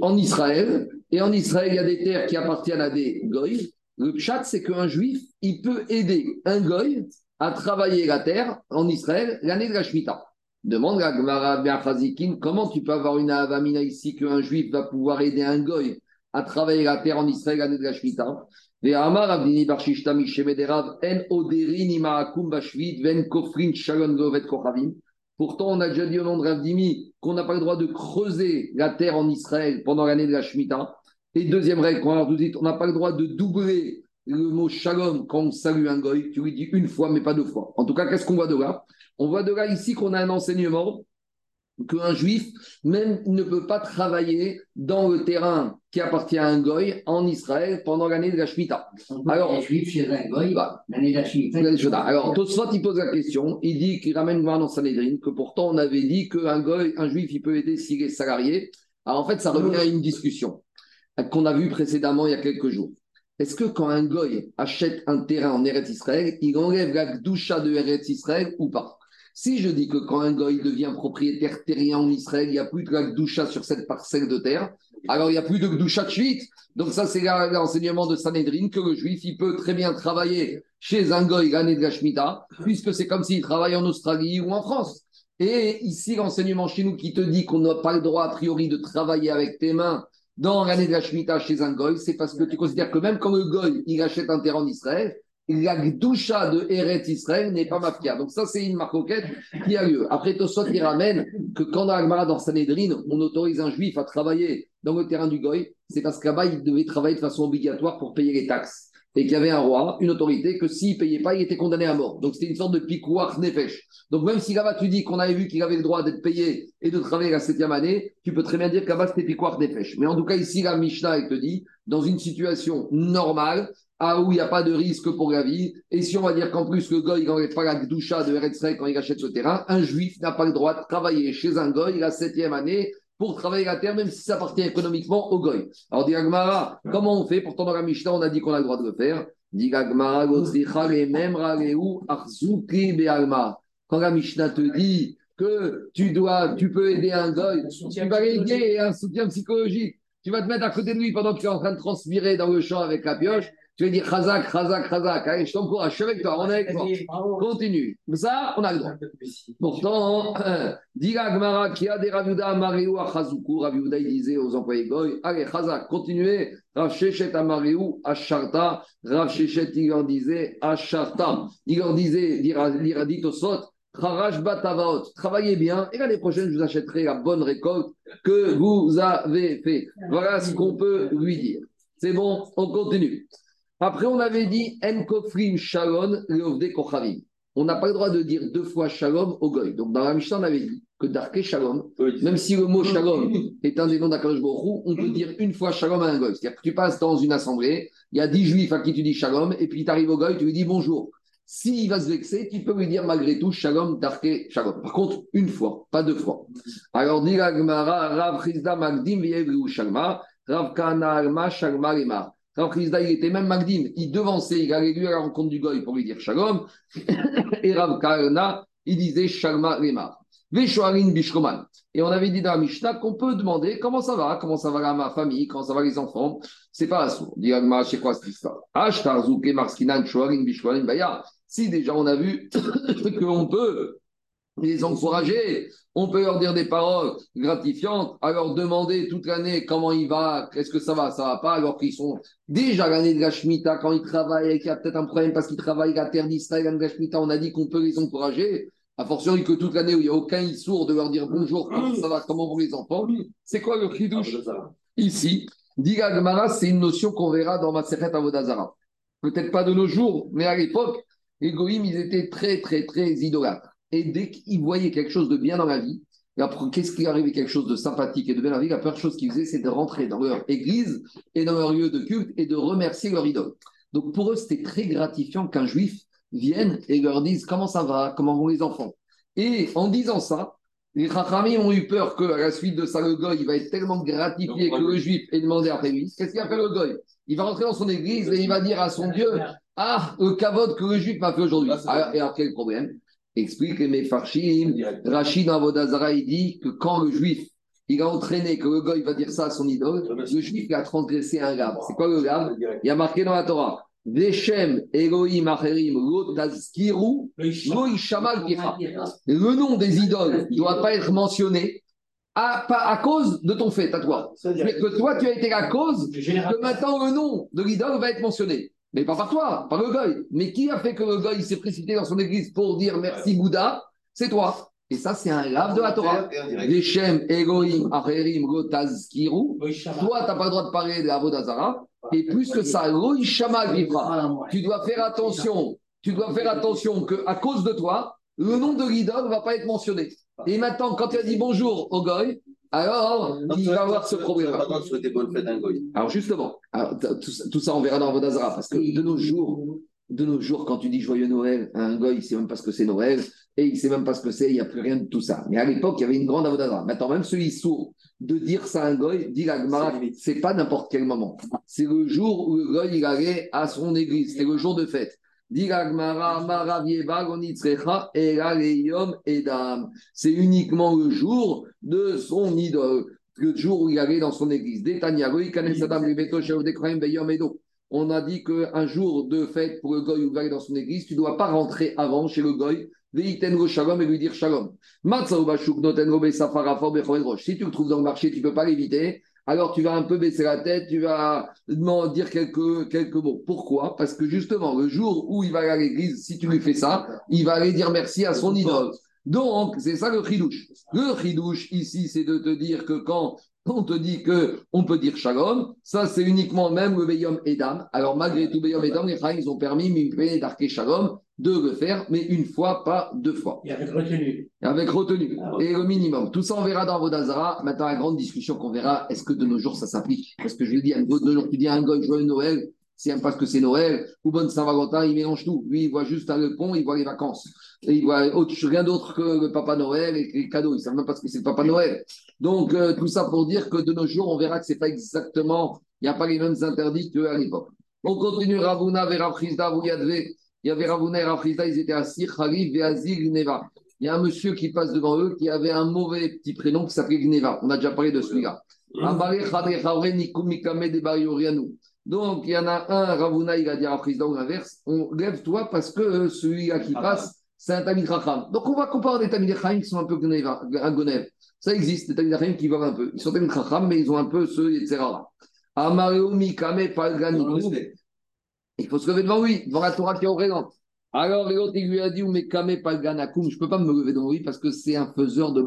S1: en Israël, et en Israël, il y a des terres qui appartiennent à des goy. Le pshat, c'est qu'un juif, il peut aider un goy à travailler la terre en Israël l'année de la Shemitah. Demande la Gemara Be'achazikin, comment tu peux avoir une avamina ici qu'un juif va pouvoir aider un goy à travailler la terre en Israël l'année de la Shemitah Shishta Mishemederav, en oderin ima'akum bashvit, ven kofrin shalom lovet kochavim. Pourtant, on a déjà dit au nom de Ravdimi qu'on n'a pas le droit de creuser la terre en Israël pendant l'année de la Shemitah. Et deuxième règle, a tout dit, on n'a pas le droit de doubler le mot shalom quand on salue un goy. Tu lui dis une fois, mais pas deux fois. En tout cas, qu'est-ce qu'on voit de là? On voit de là ici qu'on a un enseignement qu'un juif, même, ne peut pas travailler dans le terrain qui appartient à un goy en Israël pendant l'année de la Shemitah. Alors-
S4: chez un goy,
S1: Bah,
S4: l'année de la Shemitah,
S1: alors, Tosfot, il pose la question, il dit qu'il ramène voir dans Sanhedrin que pourtant on avait dit qu'un goy, un juif, il peut aider s'il est salarié. Alors en fait, ça revient à une discussion qu'on a vue précédemment il y a quelques jours. Est-ce que quand un goy achète un terrain en Eretz Israël, il enlève la gdoucha de Eretz Israël ou pas? Si je dis que quand un goy devient propriétaire terrien en Israël, il n'y a plus de la sur cette parcelle de terre, alors il n'y a plus de gdoucha de suite. Donc ça, c'est l'enseignement de Sanhedrin que le juif, il peut très bien travailler chez un goy l'année de la Shemitah, puisque c'est comme s'il travaille en Australie ou en France. Et ici, l'enseignement chez nous qui te dit qu'on n'a pas le droit, a priori, de travailler avec tes mains dans l'année de la Shemitah chez un goy, c'est parce que tu considères que même quand le goy, il achète un terrain en Israël, la gdoucha de Eretz Israël n'est pas mafia. Donc ça, c'est une marcoquette qui a lieu. Après, Tosot, il ramène que quand dans Agmara, dans Sanhedrin, on autorise un juif à travailler dans le terrain du goy, c'est parce qu'à bas il devait travailler de façon obligatoire pour payer les taxes. Et qu'il y avait un roi, une autorité, que s'il ne payait pas, il était condamné à mort. Donc c'était une sorte de piquoir nefesh. Donc même si là-bas tu dis qu'on avait vu qu'il avait le droit d'être payé et de travailler la septième année, tu peux très bien dire qu'à-bas c'était piquoir nefesh. Mais en tout cas, ici, la Mishnah, elle te dit, dans une situation normale, ah, où il n'y a pas de risque pour la vie, et si on va dire qu'en plus le goy n'enlève pas la doucha de Eretz Israël quand il achète ce terrain, un juif n'a pas le droit de travailler chez un goy la septième année pour travailler la terre, même si ça appartient économiquement au goy. Alors, dit Agmara, comment on fait Pourtant, dans la Mishnah, on a dit qu'on a le droit de le faire. Dit Agmara. Quand la Mishnah te dit que tu dois, tu peux aider un goy, tu vas l'aider un soutien psychologique. Tu vas te mettre à côté de lui pendant que tu es en train de transpirer dans le champ avec la pioche. Tu vas dire Khazak, Khazak, Khazak. Allez, je t'encourage, je suis avec toi, on est avec toi. Continue. Ça, on a le droit. Pourtant, [clears throat] dit la Gemara qui a des Raviuda Mariou à Chazuku. Raviuda, il disait aux employés Goy Allez, Khazak, continuez. Rav Shechet à Mariou à Sharta. Rav Shechet, il leur disait à Sharta. Il leur disait, il dit au Sot, Kharash Batavaot, travaillez bien et l'année prochaine, je vous achèterai la bonne récolte que vous avez fait. Voilà ce qu'on peut lui dire. C'est bon, on continue. Après, on avait dit Enkofrim Shalom Leovde Kochavim. On n'a pas le droit de dire deux fois Shalom au Goy. Donc, dans la Mishnah, on avait dit que Darke Shalom, même si le mot Shalom [laughs] est un des noms d'Akadosh Baruch on peut dire une fois Shalom à un Goy. C'est-à-dire que tu passes dans une assemblée, il y a dix juifs à qui tu dis Shalom, et puis tu arrives au Goy, tu lui dis bonjour. S'il va se vexer, tu peux lui dire malgré tout Shalom, Darke Shalom. Par contre, une fois, pas deux fois. Alors, dit Rav Magdim Shalma, Rav Kana Alma Shalma Lema. Rav Chizda, il était même Magdim, il devançait, il allait lui à la rencontre du Goy pour lui dire Shalom. [laughs] Et Rav Kana, il disait Shalma Lema. Veshoarin Bishkoman. Et on avait dit dans Mishnah qu'on peut demander comment ça va, comment ça va ma famille, comment ça va les enfants. C'est pas assourd. Dit Agma, c'est quoi cette histoire? Ashtarzuke Marskinan Shoarin Bishkoman Baya. Si déjà on a vu [coughs] qu'on peut les encourager, on peut leur dire des paroles gratifiantes, à leur demander toute l'année comment il va, est-ce que ça va, ça va pas, alors qu'ils sont déjà l'année de la Shemitah, quand ils travaillent et qu'il y a peut-être un problème parce qu'ils travaillent la terre d'Israël, l'année de la Shemitah, on a dit qu'on peut les encourager. A fortiori que toute l'année où il n'y a aucun sourd de leur dire bonjour, comment ça va, comment vont les enfants. C'est quoi le chidouche? Ici, Diga Gemara, c'est une notion qu'on verra dans Maseret Avodazara. Peut-être pas de nos jours, mais à l'époque, les goïms, ils étaient très, très, très idolâtres. Et dès qu'ils voyaient quelque chose de bien dans la vie, Qu'est-ce qui arrivé quelque chose de sympathique et de bien la vie La première chose qu'ils faisaient, c'est de rentrer dans leur église et dans leur lieu de culte et de remercier leur idole. Donc pour eux, c'était très gratifiant qu'un juif vienne et leur dise comment ça va, comment vont les enfants? Et en disant ça, les Chachamim ont eu peur qu'à la suite de ça, le goy, il va être tellement gratifié que le juif ait demandé après lui. Qu'est-ce qu'il va faire le goy? Il va rentrer dans son église et il va dire à son Dieu Ah, le kavod que le juif m'a fait aujourd'hui.
S3: Ah,
S1: Alors, Et alors, quel problème? Explique les Mefarshim. Rachid dans Avodazara, il dit que quand le juif, il a entraîné que le goy va dire ça à son idole, le juif il a transgressé un gab. C'est quoi le gab Il y a marqué dans la Torah Veshem Elohim Acherim Lo Tazkiru Lo Ishamal Picha. Le nom des idoles ne doit pas être mentionné à, pas à cause de ton fait, à toi. Mais que toi, tu as été la cause que maintenant le nom de l'idole va être mentionné. Mais pas par toi, par le goy. Mais qui a fait que le goy s'est précipité dans son église pour dire merci Bouddha? C'est toi. Et ça, c'est un lave de la Torah. Elohim Acherim. Toi, tu n'as pas le droit de parler de la Vodazara. Et plus que ça, Lo Ishamal Picha. Tu dois faire attention. Tu dois faire attention que à cause de toi, le nom de l'idole ne va pas être mentionné. Et maintenant, quand tu as dit bonjour au goy, alors il va avoir ce problème. Alors justement, alors, tout, ça- tout ça, on verra dans Vodazara, parce que de nos jours, de nos jours, quand tu dis joyeux Noël à un goy, il sait même pas ce que c'est Noël, et il sait même pas ce que c'est, il n'y a plus rien de tout ça. Mais à l'époque, il y avait une grande Vodazara. Maintenant, même celui sourd, de dire ça à un goy, dit la Gemara,
S3: C'est limite.
S1: c'est pas n'importe quel moment. C'est le jour où le goy, il allait à son église, c'est le jour de fête. C'est uniquement le jour de son idole, le jour où il allait dans son église. On a dit qu'un jour de fête pour le goy où il aller dans son église, tu ne dois pas rentrer avant chez le goy, Veiten go shalom et lui dire shalom. Si tu le trouves dans le marché, tu ne peux pas l'éviter. Alors tu vas un peu baisser la tête, tu vas dire quelques, quelques mots. Pourquoi? Parce que justement, le jour où il va aller à l'église, si tu lui fais ça, il va aller dire merci à son idole. Donc, c'est ça le chidouche. Le chidouche ici, c'est de te dire que quand on te dit que on peut dire shalom, ça c'est uniquement même le Beyom Edam. Alors malgré tout, Beyom Edam, les Chahim, ils ont permis Mimpe d'arquer shalom de le faire, mais une fois, pas deux fois.
S2: Il y avait retenu.
S1: Avec retenue.
S2: Ah
S1: Et le minimum. Tout ça, on verra dans Vodazara. Maintenant, la grande discussion qu'on verra, est-ce que de nos jours, ça s'applique? Parce que je lui dis, de nos jours, tu dis à un gars, joyeux Noël, s'il n'aime pas ce que c'est Noël, ou bonne Saint-Valentin, il mélange tout. Lui, il voit juste hein, le pont, il voit les vacances. Et il voit autre- rien d'autre que le Papa Noël et les cadeaux. Il ne savent même pas ce que c'est le Papa Noël. Donc, euh, tout ça pour dire que de nos jours, on verra que ce n'est pas exactement, il n'y a pas les mêmes interdits qu'à l'époque. On continue Ravuna vous y advez. Il y avait Ravuna et Afrizda, ils étaient assis, Khalif et Azil Neva. Il y a un monsieur qui passe devant eux qui avait un mauvais petit prénom qui s'appelait Gneva. On a déjà parlé de celui-là. Bariorianou. Donc, il y en a un, Ravuna, il a dit à ou l'inverse, on lève-toi parce que euh, celui-là qui passe, c'est un Tamid Racham. Donc, on va comparer des Tamid Racham qui sont un peu Gneva. Ça existe, des Tamid Racham qui volent un peu. Ils sont Tamid Racham, mais ils ont un peu ce, etc. Amareo Mikame. Il faut se lever devant lui, devant la Torah qui est représente. Alors, l'autre, il lui a dit, mais Kame Palganakum, je ne peux pas me lever devant lui parce que c'est un faiseur de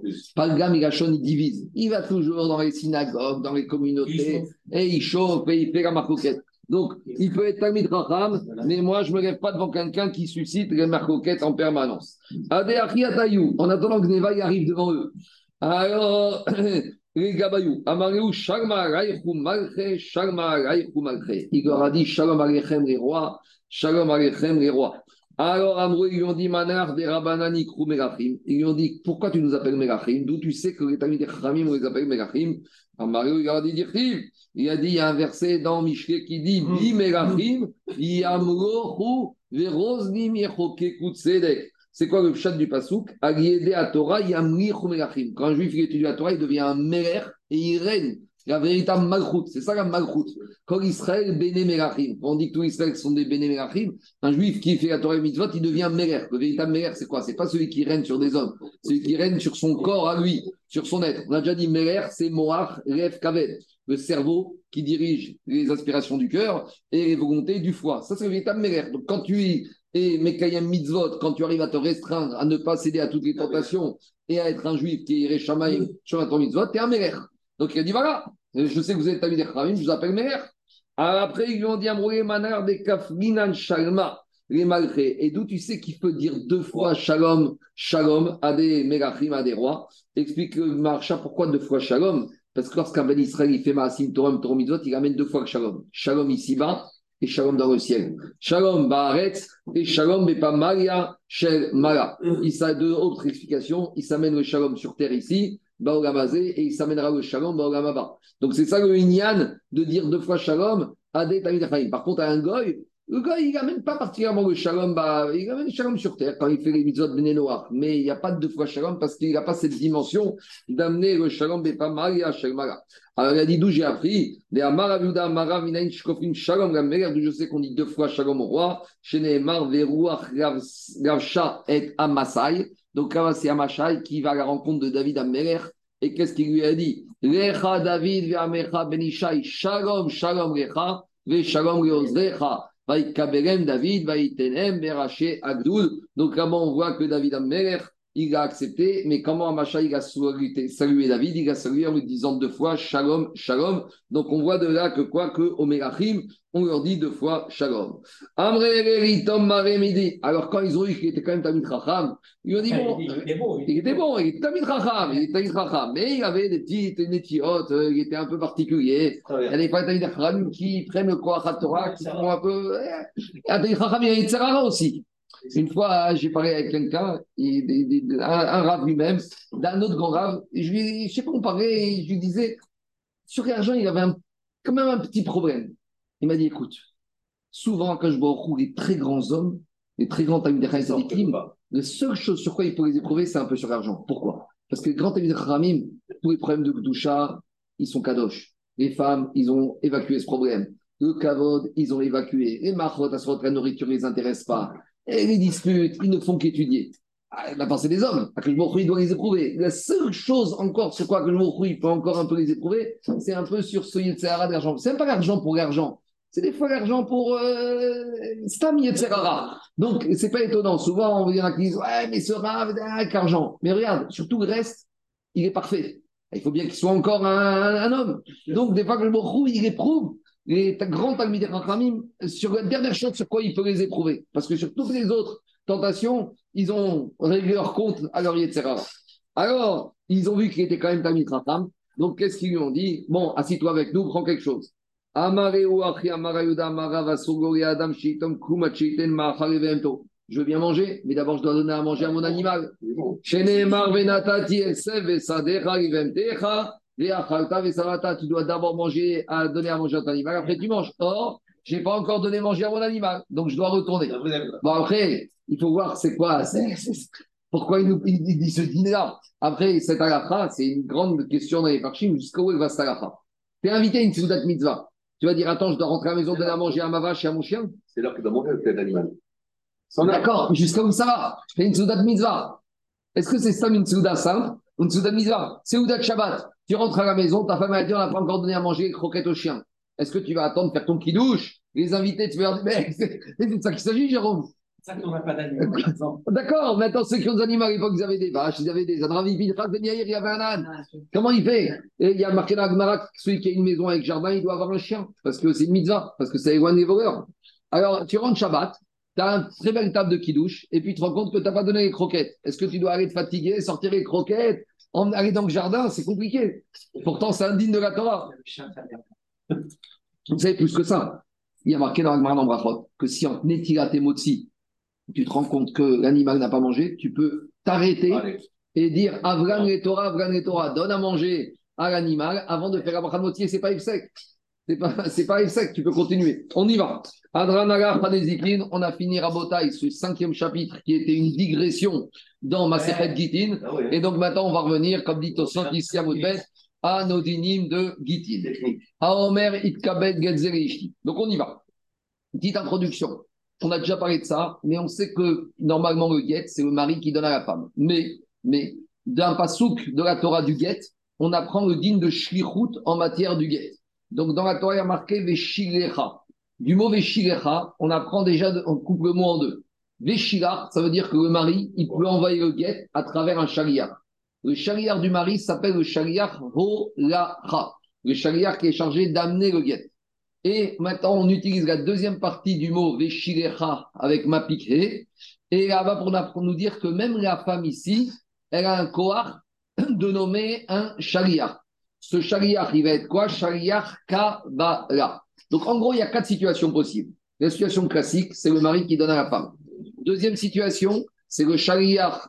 S3: plus.
S1: Palgam, il il divise. Il va toujours dans les synagogues, dans les communautés, et il chauffe et il fait la marcoquette. Donc, il peut être Talmid Raham, mais moi, je ne me lève pas devant quelqu'un qui suscite les marcoquettes en permanence. Achiatayou, en attendant que Neva arrive devant eux. Alors, [clears throat] les Gabayou, Amareou, Shalma Alaïchou Malche, Shalma Alaïchou Malche. Il leur a dit Shalom Aleichem les rois, Shalom Aleichem les rois. Alors, Amrou, ils lui ont dit Manar des Rabbanani Krou Melachim. Ils lui ont dit Pourquoi tu nous appelles Melachim D'où tu sais que les Tamid Chachamim, on les appelle Melachim Amareou, il leur a dit Dirtiv. Il a dit Il y a un verset dans Michelet qui dit Bi Melachim, Yamrohu, Veroznim Yechoke Kutsedek. C'est quoi le chat du pasouk Aliédé à Torah, Yamri Melachim. Quand un juif il étudie la Torah, il devient un meler et il règne. La véritable malchoute, c'est ça la malchoute. Quand Israël béné Melachim, on dit que tous Israël sont des béné Melachim, un juif qui fait la Torah et mitzvot, il devient meler. Le véritable meler, c'est quoi? C'est pas celui qui règne sur des hommes, celui qui règne sur son corps à lui, sur son être. On a déjà dit meler, c'est Moach, Rev, Kaved, le cerveau qui dirige les aspirations du cœur et les volontés du foie. Ça, c'est le véritable. Donc quand tu es et Mekayem Mitzvot, quand tu arrives à te restreindre, à ne pas céder à toutes les tentations et à être un juif qui est Shamaïm sur ton Mitzvot, tu es un Meler. Donc il a dit voilà, je sais que vous êtes Tamid Khamim, je vous appelle Meler. Après, ils lui ont dit Amroué Manar de Kafrinan Shalma. les malgrés. Et d'où tu sais qu'il peut dire deux fois shalom, shalom à des mégachim, à des rois? Explique le Marcha pourquoi deux fois shalom? Parce que lorsqu'un Ben Israël il fait Maasim Torah, Torah Mitzvot, il amène deux fois le shalom. Shalom ici-bas et shalom dans le ciel. Shalom ba'aretz et shalom bepamaria shel mala. Il a deux autres explications. Il s'amène le shalom sur terre ici, baogamazé, et il s'amènera le shalom baogamaba. Donc c'est ça le inyan de dire deux fois shalom à des Tamid Par contre, à un goy, le gars, il n'amène pas particulièrement le shalom, bah, il amène le shalom sur terre quand il fait les mitzvot Noir. Mais il n'y a pas de deux fois shalom parce qu'il n'a pas cette dimension d'amener le shalom pas Maria Shalmara. Alors il a dit d'où j'ai appris? Les Amaravuda Amara Minain Shkofim Shalom Gamer, d'où je sais qu'on dit deux fois shalom au roi. Chez Nehemar Veruach et Amasai. Donc là, c'est Amasai qui va à la rencontre de David Ameler. Et qu'est-ce qu'il lui a dit? Lecha David Ve'amecha Benishai Shalom Shalom Lecha Ve Shalom Leozrecha. David, Beraché, Agdoul. Donc là-bas, on voit que David Ammeler, il a accepté, mais comment Amacha, il a salué David, il a salué en lui disant deux fois Shalom, Shalom. Donc on voit de là que quoi que au on leur dit deux fois Shalom. Alors quand ils ont eu qu'il était quand même Tamit Racham, ils ont dit bon, il était bon, il était bon, il était Tamit Racham, il était Racham, mais il avait des petites nétiotes, euh, il était un peu particulier. Il y a des Racham qui prennent le Koach Torah, qui sont un peu. Il y a Tamit Racham, il y a aussi. Une fois, j'ai parlé avec quelqu'un, un, un rave lui-même, d'un autre grand rave, je lui, je sais pas, on parlait, je lui disais, sur l'argent, il avait un, quand même un petit problème. Il m'a dit, écoute, souvent, quand je vois les très grands hommes, les très grands Tamid Khamim, la seule chose sur quoi il faut les éprouver, c'est un peu sur l'argent. Pourquoi? Parce que les grands Tamid Khamim, tous les problèmes de doucha, ils sont kadosh. Les femmes, ils ont évacué ce problème. Le kavod, ils ont évacué. Les se la nourriture ne les intéresse pas. Et les disputes, ils ne font qu'étudier. Ah, la pensée des hommes, que je doit les éprouver. La seule chose encore sur quoi que je peut encore un peu les éprouver, c'est un peu sur ce Yetzirah d'argent. C'est pas l'argent pour l'argent. C'est des fois l'argent pour euh, Stam Donc, c'est pas étonnant. Souvent, on va dire à qui disent Ouais, mais ce rave, avec argent. Mais regarde, surtout le reste, il est parfait. Il faut bien qu'il soit encore un, homme. Donc, des fois que le il éprouve les grands Talmidei Rachamim sur la dernière chose sur quoi il peut les éprouver. Parce que sur toutes les autres tentations, ils ont réglé leur compte à leur Yetzera. Alors, ils ont vu qu'il était quand même Talmid Racham. Donc, qu'est-ce qu'ils lui ont dit? Bon, assis-toi avec nous, prends quelque chose. Je veux bien manger, mais d'abord je dois donner à manger à mon animal. Tu dois d'abord manger, à donner à manger à ton animal, après tu manges. Or, je n'ai pas encore donné à manger à mon animal, donc je dois retourner. Bon, après, il faut voir c'est quoi, pourquoi il, nous, dit ce dîner-là. Après, cette halakha, c'est une grande question dans les parchim, jusqu'où elle va cette halakha. Tu es invité à une Soudat Mitzvah. Tu vas dire, attends, je dois rentrer à la maison, donner à manger à ma vache et à mon chien
S3: C'est là que tu dois manger avec l'animal.
S1: D'accord, jusqu'à où ça va? Je fais une Soudat Mitzvah. Est-ce que c'est ça une Souda simple? Une Soudat Mitzvah C'est Oudat Shabbat? Tu rentres à la maison, ta femme a dit, on n'a pas encore donné à manger les croquettes au chien. Est-ce que tu vas attendre faire ton douche Les invités, tu vas dire, mais c'est de ça qu'il s'agit, Jérôme
S2: ça qu'on n'a pas d'animaux. [laughs]
S1: D'accord, maintenant ceux qui ont des animaux, à l'époque, ils avaient des vaches, ils avaient des ânes. il y avait un âne. Ah, Comment il fait? Et il y a marqué dans Agmarak, celui qui a une maison avec jardin, il doit avoir un chien, parce que c'est une mitzvah, parce que c'est éloigné des voleurs. Alors, tu rentres Shabbat, tu as une très belle table de kidouche, et puis tu te rends compte que tu n'as pas donné les croquettes. Est-ce que tu dois aller te fatiguer, sortir les croquettes, aller dans le jardin C'est compliqué. Pourtant, c'est indigne de la Torah. Vous savez plus que ça. Il y a marqué dans Agmarak Brachot que si en Netilat Motsi, tu te rends compte que l'animal n'a pas mangé, tu peux t'arrêter et dire Avran et Torah, Avran et Torah, donne à manger à l'animal avant de faire Abraham Motier, c'est pas sec. C'est pas, [laughs] pas tu peux continuer. On y va. Adranagar Paneziklin, on a fini Rabotai, ce cinquième chapitre qui était une digression dans ma ouais. Gitin. Ah et donc maintenant, on va revenir, comme dit Tosant ici à Moudbet, à nos dynimes de Gitin. À Omer Itkabed Donc on y va. Petite introduction. On a déjà parlé de ça, mais on sait que normalement le guet, c'est le mari qui donne à la femme. Mais, mais d'un pasouk de la Torah du guet, on apprend le digne de shlichut en matière du guet. Donc dans la Torah, il y a marqué veshilecha. Du mot veshilecha, on apprend déjà, on coupe le mot en deux. Veshilach, ça veut dire que le mari, il peut envoyer le guet à travers un chariar. Le chariar du mari s'appelle le chariar holacha. Le chariar qui est chargé d'amener le guet. Et maintenant, on utilise la deuxième partie du mot Veshirecha avec Mapikhe. Et là-bas, pour, pour nous dire que même la femme ici, elle a un koar de nommer un shaliach. Ce shaliach, il va être quoi? Shaliach kabbalah. Donc, en gros, il y a quatre situations possibles. La situation classique, c'est le mari qui donne à la femme. Deuxième situation, c'est le shaliach,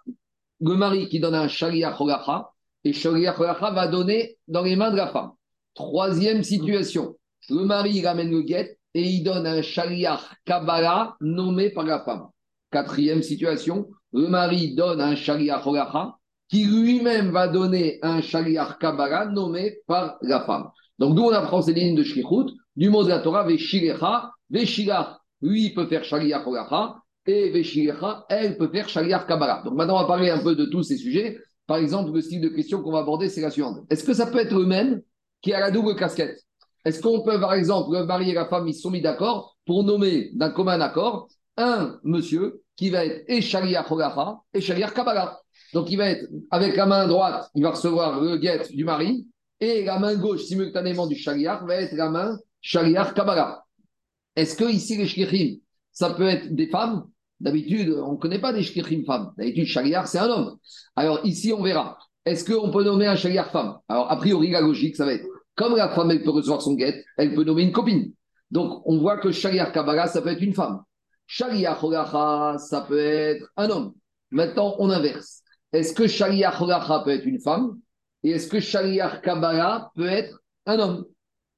S1: le mari qui donne un shaliach holacha, et shaliach holacha va donner dans les mains de la femme. Troisième situation, le mari il amène le guet et il donne un shaliach kabbalah nommé par la femme. Quatrième situation, le mari donne un shaliach holacha qui lui-même va donner un shaliach kabbalah nommé par la femme. Donc, d'où on apprend ces lignes de shlichut, du mot de la Torah, veshilecha, veshilach, lui, peut faire shaliach holacha, et veshilecha, elle peut faire shaliach kabbalah. Donc, maintenant, on va parler un peu de tous ces sujets. Par exemple, le style de question qu'on va aborder, c'est la suivante. Est-ce que ça peut être le même qui a la double casquette? Est-ce qu'on peut, par exemple, le mari et la femme, ils sont mis d'accord pour nommer d'un commun accord un monsieur qui va être et shaliach holacha et shaliach kabbalah? Donc, il va être avec la main droite, il va recevoir le guet du mari, et la main gauche, simultanément du shaliach, va être la main shaliach kabbalah. Est-ce que ici, les shlichim, ça peut être des femmes? D'habitude, on ne connaît pas des shlichim femmes. D'habitude, shaliach, c'est un homme. Alors, ici, on verra. Est-ce qu'on peut nommer un shaliach femme? Alors, a priori, la logique, ça va être comme la femme, elle peut recevoir son guet, elle peut nommer une copine. Donc, on voit que shaliach kabbalah, ça peut être une femme. Shaliach holacha, ça peut être un homme. Maintenant, on inverse. Est-ce que Shaliach Holacha peut être une femme? Et est-ce que Shaliach Kabbalah peut être un homme?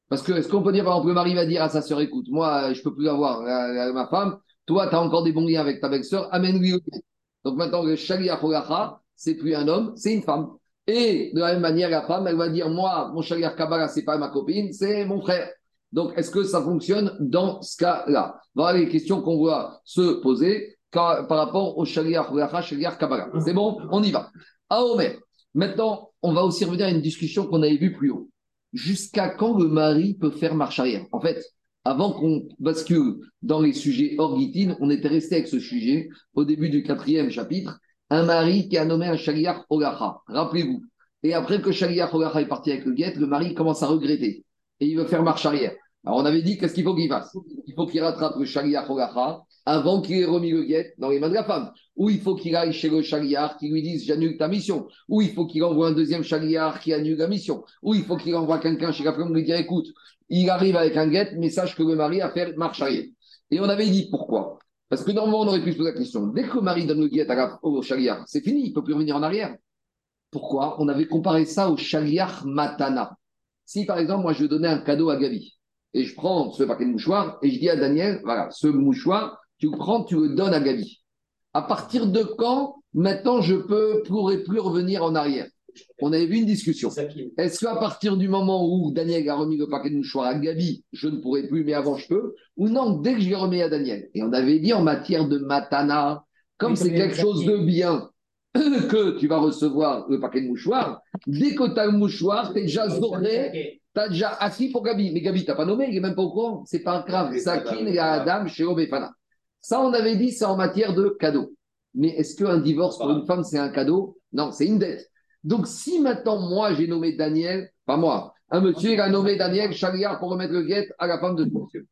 S1: Parce que est-ce qu'on peut dire, par exemple, le mari va dire à sa sœur, écoute, moi, je ne peux plus avoir ma femme, toi, tu as encore des bons liens avec ta belle-sœur, amène-lui Donc maintenant, le Shaliach Holacha, c'est plus un homme, c'est une femme. Et de la même manière, la femme, elle va dire, moi, mon Shaliach Kabbalah, c'est pas ma copine, c'est mon frère. Donc, est-ce que ça fonctionne dans ce cas-là? Voilà les questions qu'on voit se poser par rapport au Shaliach Shaliach Kabbalah. C'est bon? On y va. À Omer. Maintenant, on va aussi revenir à une discussion qu'on avait vue plus haut. Jusqu'à quand le mari peut faire marche arrière? En fait, avant qu'on bascule dans les sujets hors on était resté avec ce sujet au début du quatrième chapitre. Un mari qui a nommé un Shaliach Olacha. Rappelez-vous. Et après que Shaliach Olacha est parti avec le guet, le mari commence à regretter. Et il veut faire marche arrière. Alors on avait dit qu'est-ce qu'il faut qu'il fasse? Il faut qu'il rattrape le Shaliach Olacha avant qu'il ait remis le guet dans les mains de la femme. Ou il faut qu'il aille chez le chaliard qui lui dise j'annule ta mission. Ou il faut qu'il envoie un deuxième chaliard qui annule la mission. Ou il faut qu'il envoie quelqu'un chez la femme lui dire écoute, il arrive avec un guet, mais sache que le mari a fait marche arrière. Et on avait dit pourquoi Parce que normalement, on aurait pu se poser la question dès que le mari donne le guet au chaliard, c'est fini, il ne peut plus revenir en arrière. Pourquoi? On avait comparé ça au chaliard matana. Si par exemple, moi je donnais un cadeau à Gabi, et je prends ce paquet de mouchoirs et je dis à Daniel, voilà, ce mouchoir, tu prends, tu le donnes à Gabi. À partir de quand, maintenant, je peux, pourrais plus revenir en arrière? On avait vu une discussion. Est-ce qu'à partir du moment où Daniel a remis le paquet de mouchoirs à Gabi, je ne pourrais plus, mais avant je peux? Ou non, dès que je l'ai remis à Daniel Et on avait dit en matière de matana, comme c'est quelque chose de bien, [coughs] que tu vas recevoir le paquet de mouchoirs, dès que tu as le mouchoir, tu es déjà zoré, tu as déjà assis pour Gabi. Mais Gabi, tu n'as pas nommé, il n'est même pas au courant. C'est pas grave. Sakin et Adam chez Obefana. Ça, on avait dit, c'est en matière de cadeau. Mais est-ce qu'un divorce pour une femme, c'est un cadeau? Non, c'est une dette. Donc, si maintenant, moi, j'ai nommé Daniel, pas moi, un monsieur, il a nommé Daniel Chaliard pour remettre le guet à la femme de ce monsieur.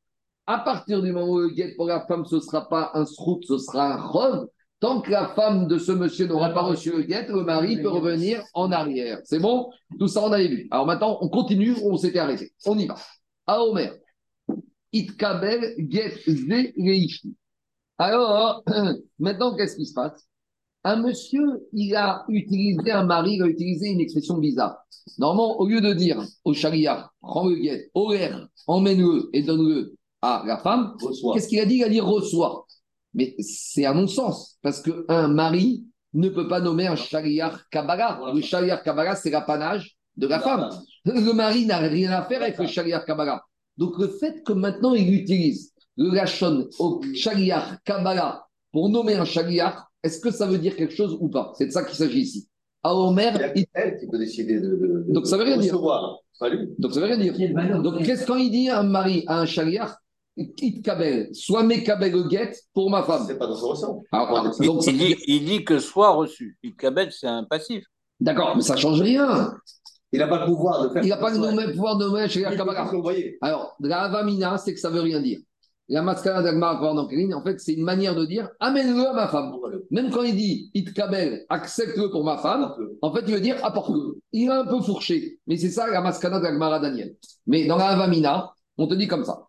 S1: À partir du moment où le guet pour la femme, ce ne sera pas un srout, ce sera un rove, tant que la femme de ce monsieur n'aura pas reçu le guet, le mari peut revenir en arrière. C'est bon? Tout ça, on avait vu. Alors maintenant, on continue où on s'était arrêté? On y va. À Omer. Itkabel get ze alors, [clears throat] maintenant, qu'est-ce qui se passe? Un monsieur, il a utilisé, un mari, il a utilisé une expression bizarre. Normalement, au lieu de dire au charia, prends le guet, l'air, emmène-le et donne-le à la femme, qu'est-ce qu'il a dit? Il a dit reçois. Mais c'est à mon sens, parce qu'un mari ne peut pas nommer un shariar kabbalah. Le shariar kabbalah, c'est l'apanage de la femme. Le mari n'a rien à faire avec le shariar kabbalah. Donc le fait que maintenant il utilise le Lachon au Shaliach Kabbalah pour nommer un Shaliach, est-ce que ça veut dire quelque chose ou pas? C'est de ça qu'il s'agit ici. À Omer,
S3: il... elle qui peut décider de.
S1: Donc ça veut rien dire. Donc ça veut rien dire. Donc qu'est-ce quand il dit un mari à un Shaliach Quitte Kabel, soit mes Kabel get pour ma femme.
S3: C'est pas dans son.
S5: Ah, donc, il, dit, il, dit, que soit reçu. It Kabel, c'est un passif.
S1: D'accord, mais ça change rien.
S3: Il n'a pas le pouvoir de faire.
S1: Il n'a pas le pouvoir de nommer un Shaliach Kabbalah. Alors, la Avamina, c'est que ça veut rien dire. La Maskana d'Agmar, en fait, c'est une manière de dire amène-le à ma femme. Même quand il dit Itkabel, accepte-le pour ma femme, en fait, il veut dire apporte-le. Il a un peu fourché, mais c'est ça la Maskana d'Agmar Daniel. Mais dans la Avamina, on te dit comme ça.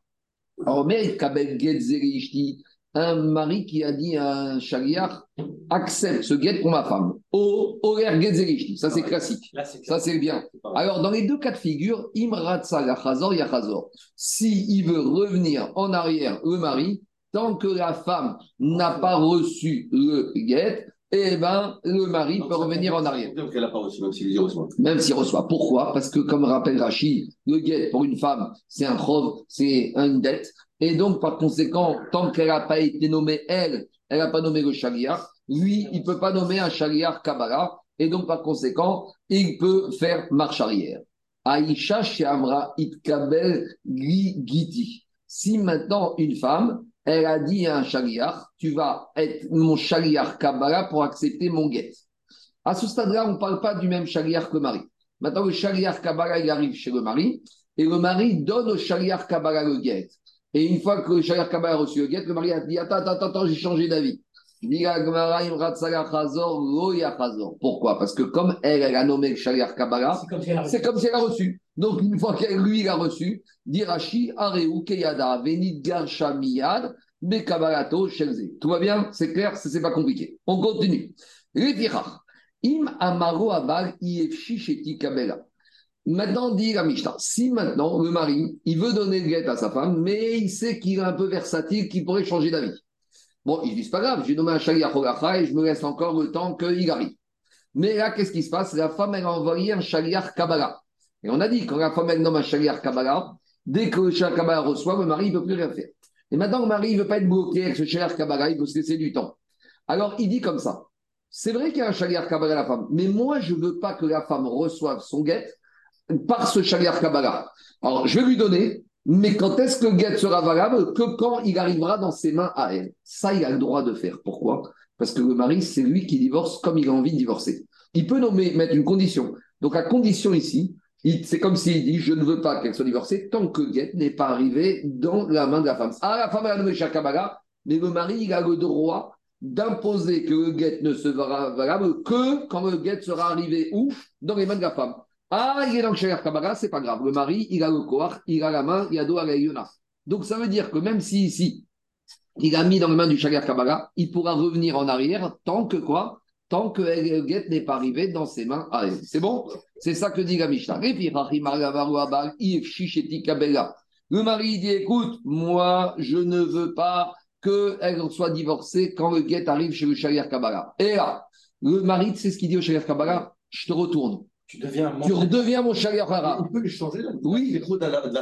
S1: Alors, mais Itkabel Getzeri un mari qui a dit à un chariar accepte ce guet pour ma femme. Au Oler Getzeri Ishti. Ça, c'est classique.
S2: Là, c'est
S1: Ça, c'est bien. Alors, dans les deux cas de figure, Imratsa Yachazor Yachazor. Si il veut revenir en arrière, le mari, tant que la femme n'a pas reçu le guet, eh ben, le mari peut revenir en arrière.
S3: Pas reçu, même s'il reçoit.
S1: Même s'il reçoit. Pourquoi? Parce que, comme rappelle Rachid, le guet pour une femme, c'est un chov, c'est une dette. Et donc, par conséquent, tant qu'elle n'a pas été nommée, elle, elle n'a pas nommé le chariar, lui, il ne peut pas nommer un chariar Kabbalah. Et donc, par conséquent, il peut faire marche arrière. Aïcha Shamra Itkabel Giti. Si maintenant une femme, elle a dit à un chariar, tu vas être mon chariar Kabbalah pour accepter mon guet. À ce stade-là, on ne parle pas du même chariar que mari. Maintenant, le chariar Kabbalah, il arrive chez le mari, et le mari donne au chariar Kabbalah le guet. Et une fois que chariar Kabbalah a reçu le guet, le mari a dit Attends, attends, attends, j'ai changé d'avis. La. Pourquoi? Parce que comme elle, elle a nommé chariar Kabbalah,
S2: c'est comme si elle a
S1: reçu. Donc, une fois que lui, il a reçu, dit Rashi, Areu, Keyada, Venit Garsha Miyad, Bekabalato, Shelze. Tout va bien? C'est clair? C'est pas compliqué. On continue. Retirach. Im Amaro Abal, Iefshi Sheti Kabela. Maintenant, dit la Mishnah, si maintenant le mari, il veut donner le guet à sa femme, mais il sait qu'il est un peu versatile, qu'il pourrait changer d'avis. Bon, il dit, c'est pas grave, j'ai nommé un Shaliach Hogacha et je me laisse encore le temps qu'il arrive. Mais là, qu'est-ce qui se passe? La femme, elle a envoyé un Shaliach Kabbalah. Et on a dit, quand la femme, elle nomme un Shaliach Kabbalah, dès que le Shaliach Kabbalah reçoit, le mari, ne peut plus rien faire. Et maintenant, le mari, ne veut pas être bloqué avec ce Shaliach Kabbalah, il veut se laisser du temps. Alors, il dit comme ça. C'est vrai qu'il y a un Shaliach Kabbalah à la femme, mais moi, je ne veux pas que la femme reçoive son guet par ce Shaliach Kabbalah. Alors, je vais lui donner, mais quand est-ce que le guet sera valable Que quand il arrivera dans ses mains à elle? Ça, il a le droit de faire. Pourquoi? Parce que le mari, c'est lui qui divorce comme il a envie de divorcer. Il peut nommer, mettre une condition. Donc, la condition ici, c'est comme s'il dit Je ne veux pas qu'elle soit divorcée tant que guet n'est pas arrivé dans la main de la femme. Ah, la femme, a nommé Shaliach Kabbalah, mais le mari, il a le droit d'imposer que le guet ne sera valable que quand le guet sera arrivé où? Dans les mains de la femme. Ah, il est dans le Shaliach Kabbalah, c'est pas grave. Le mari, il a le corps, il a la main, il a dos à la. Donc ça veut dire que même si ici, il a mis dans les mains du Shaliach Kabbalah, il pourra revenir en arrière tant que quoi? Tant que le guet n'est pas arrivé dans ses mains. C'est bon? C'est ça que dit la Mishnah. Le mari dit écoute, moi, je ne veux pas qu'elle soit divorcée quand le guet arrive chez le Shaliach Kabbalah. Et là, le mari, c'est ce qu'il dit au Shaliach Kabbalah je te retourne.
S2: Tu deviens un
S1: Tu redeviens mon Hara.
S3: Il peut lui changer la
S1: Oui.
S3: Les.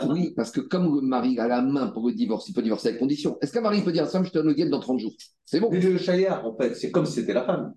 S1: Oui, parce que comme le mari a la main pour le divorce, il peut divorcer avec condition. Est-ce qu'un mari peut dire à sa femme, je te donne le guet dans 30 jours? C'est bon.
S3: Mais le chayar, en fait, c'est comme si c'était la femme.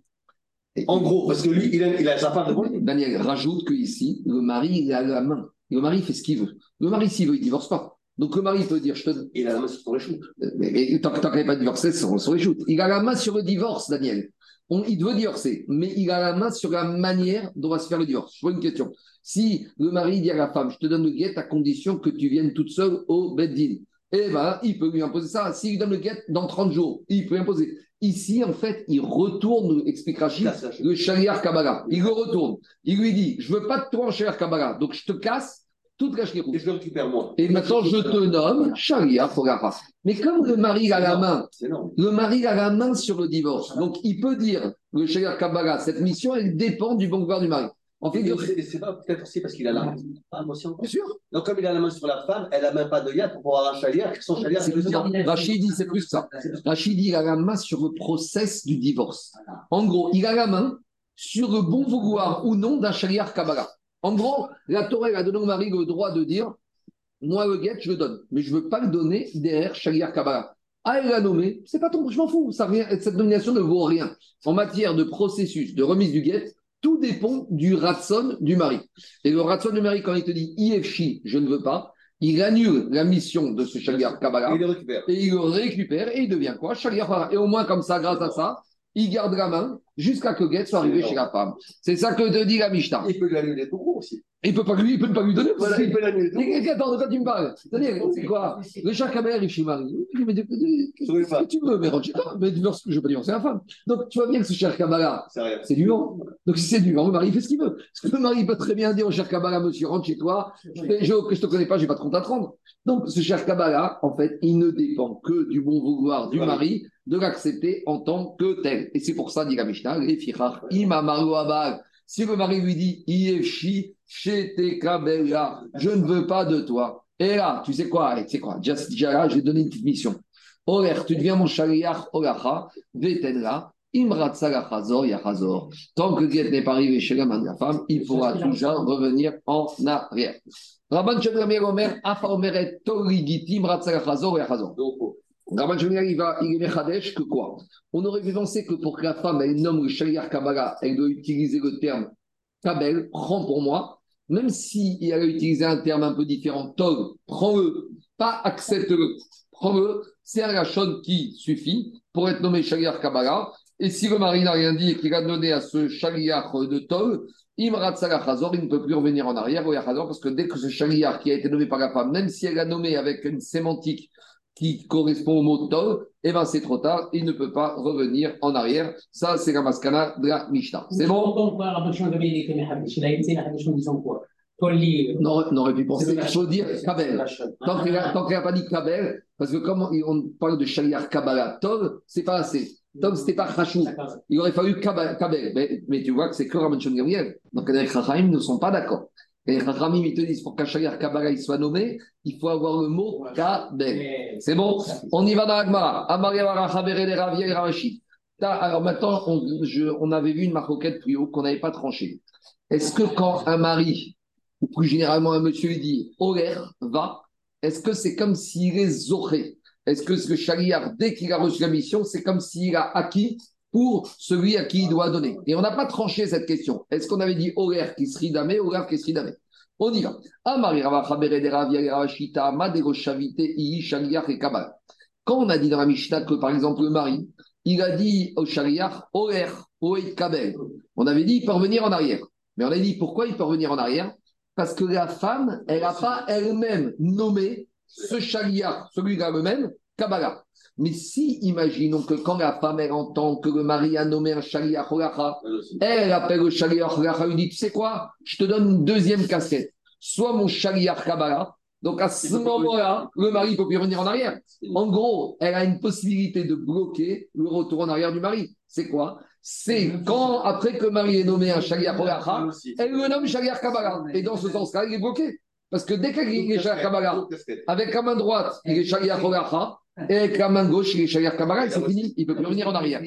S3: En gros, parce que lui, il a, il a sa femme devant lui.
S1: Daniel rajoute que ici, le mari, il a la main. Le mari fait ce qu'il veut. Le mari, s'il veut, il divorce pas. Donc le mari peut dire, je te donne.
S3: Il a la main sur son échoute.
S1: Mais, mais tant, qu'elle n'est pas divorcée, c'est sur les. Il a la main sur le divorce, Daniel. On- il veut divorcer, mais il a la main sur la manière dont va se faire le divorce. Je vois une question. Si le mari dit à la femme, je te donne le guet à condition que tu viennes toute seule au Beddin, eh ben, il peut lui imposer ça. S'il lui donne le guet dans 30 jours, il peut imposer. Ici, en fait, il retourne, explique Rachid, le Shaliar Kabbalah. Il le retourne. Il lui dit, je veux pas de toi en Shaliar Kabbalah, donc je te casse toute la
S3: Et je le récupère moi.
S1: Et maintenant, je te nomme Shaliar Fogacha. Mais comme le mari a la main le mari a la main sur le divorce. Donc, il peut dire, le Shaliach Kabbalah, cette mission, elle dépend du bon vouloir du mari. En fait, bien
S3: c'est pas peut-être aussi parce qu'il a la main. Encore.
S1: sûr.
S3: Donc, comme il a la main sur la femme, elle n'a même pas de yad pour pouvoir avoir un chaliar. Son chaliar,
S1: C'est
S3: c'est le
S1: plus ça.
S3: sien.
S1: Rachid dit, c'est plus ça. Rachid dit, il a la main sur le process du divorce. En gros, il a la main sur le bon vouloir ou non d'un Shaliach Kabbalah. En gros, la Torah elle a donné au mari le droit de dire, moi, le guet, je le donne, mais je ne veux pas le donner derrière Shaliach Kabbalah. Ah, elle l'a nommé, c'est pas ton, je m'en fous, ça cette nomination ne vaut rien. En matière de processus de remise du guet, tout dépend du ratson du mari. Et le ratson du mari, quand il te dit IFC, je ne veux pas, il annule la mission de ce Shaliach Kabbalah
S3: Il le récupère.
S1: et il le récupère et il devient quoi? Shaliach Hara. Et au moins, comme ça, grâce à ça, il garde la main jusqu'à que le guet soit arrivé chez la femme. C'est ça que te dit la Mishnah.
S3: Il peut l'annuler tout court aussi.
S1: Il ne peut, pas lui- il peut pas lui donner.
S3: Voilà, il peut l'annuler.
S1: Mais Attends, de quoi tu me parles C'est-à-dire, c'est quoi Le Kaber arrive chez Marie. Il mais
S3: Oui,
S1: que tu veux Mais rentre chez toi. Mais divorce, je ne veux pas divorcer la femme. Donc, tu vois bien que ce cher Kabbalah,
S3: C'est
S1: du vent. Donc, si c'est du vent, le mari fait ce qu'il veut. Parce que le mari peut très bien dire au cher Kabbalah, monsieur, rentre chez toi. Je ne te connais pas, je n'ai pas de compte à te rendre. Donc, ce cher Kabbalah, en fait, il ne dépend que du bon vouloir du mari de l'accepter en tant que tel. Et c'est pour ça, dit la Mishnah, les fichar, imamaru abal. Si le mari lui dit, chez Kabbalah, je ne veux pas de toi. Et là, tu sais quoi, tu sais quoi, déjà, déjà là, je vais donner une petite mission. Oler, tu deviens mon shaliach olacha, vetenla, imratzalachazor yachazor. Tant que Guet n'est pas arrivé chez l'homme de la femme, il pourra toujours revenir en arrière. Rabban Shemramir Omer, Afa Omeret, Torigiti, imratzalachazor yachazor.
S3: Donc, oh,
S1: Rabban Shemramir, il va, il est Mechadesh que quoi? On aurait pu penser que pour que la femme, elle nomme le shaliach Kabbalah, elle doit utiliser le terme Kabel, prends pour moi, même si elle a utilisé un terme un peu différent, Tog, prends-le, pas accepte-le, prends-le, c'est un rachon qui suffit pour être nommé Shaliach Kabbalah. Et si le mari n'a rien dit et qu'il a donné à ce Shaliach de Tog, Imrat Salachazor, il ne peut plus revenir en arrière au Yachazor, parce que dès que ce Shaliach qui a été nommé par la femme, même si elle l'a nommé avec une sémantique qui correspond au mot Tog, eh ben c'est trop tard, il ne peut pas revenir en arrière. Ça, c'est la maskana de la Mishnah. C'est bon?
S2: il. Il.
S1: On aurait, pu penser qu'il faut dire Kabel. Tant qu'il n'a pas dit Kabel, parce que comme on parle de Shaliach Kabbalah, Tov, c'est pas assez. Tov, c'était pas.
S2: D'accord.
S1: Il aurait fallu Kabel. Mais, mais tu vois que c'est que Rabban Shimon Gamliel. Donc les Chachamim ne sont pas d'accord. Et les Chachamim, ils te disent pour qu'un Shaliach Kabbalah il soit nommé, il faut avoir le mot Kabel. C'est bon? On y va dans Ravia et Ravashi. Ta- Alors maintenant, on, je- on avait vu une marcoquette plus haut qu'on n'avait pas tranchée. Est-ce que quand un mari, ou plus généralement un monsieur, il dit Oler, va, est-ce que c'est comme s'il est zoré Est-ce que ce chariard, dès qu'il a reçu la mission, c'est comme s'il a acquis pour celui à qui il doit donner Et on n'a pas tranché cette question. Est-ce qu'on avait dit Oler qui serait damé, Oler qui serait damé? On y va. Quand on a dit dans la Mishnah que, par exemple, le mari, il a dit au chariach, Oer, Oet Kabel, on avait dit il peut revenir en arrière. Mais on a dit pourquoi il peut revenir en arrière? Parce que la femme, elle n'a pas elle-même nommé ce chariach, celui-là même, Kabbalah. Mais si, imaginons que quand la femme, elle entend que le mari a nommé un chariach Olacha,
S3: elle
S1: appelle le chariach Olacha, lui dit Tu sais quoi Je te donne une deuxième casquette. Soit mon chariach Kabbalah, donc à ce moment-là, le mari ne peut plus revenir en arrière. En gros, elle a une possibilité de bloquer le retour en arrière du mari. C'est quoi? C'est quand, après que le mari est nommé un Shaliach
S3: aussi.
S1: elle le nomme Shaliach Kabbalah. Et dans ce sens-là, il est bloqué. Parce que dès qu'il est Shaliach Kabbalah, avec la main droite, il est Shaliach Olacha, et la main gauche, il est Shaliach Kabbalah, c'est fini. Il ne peut plus revenir en arrière.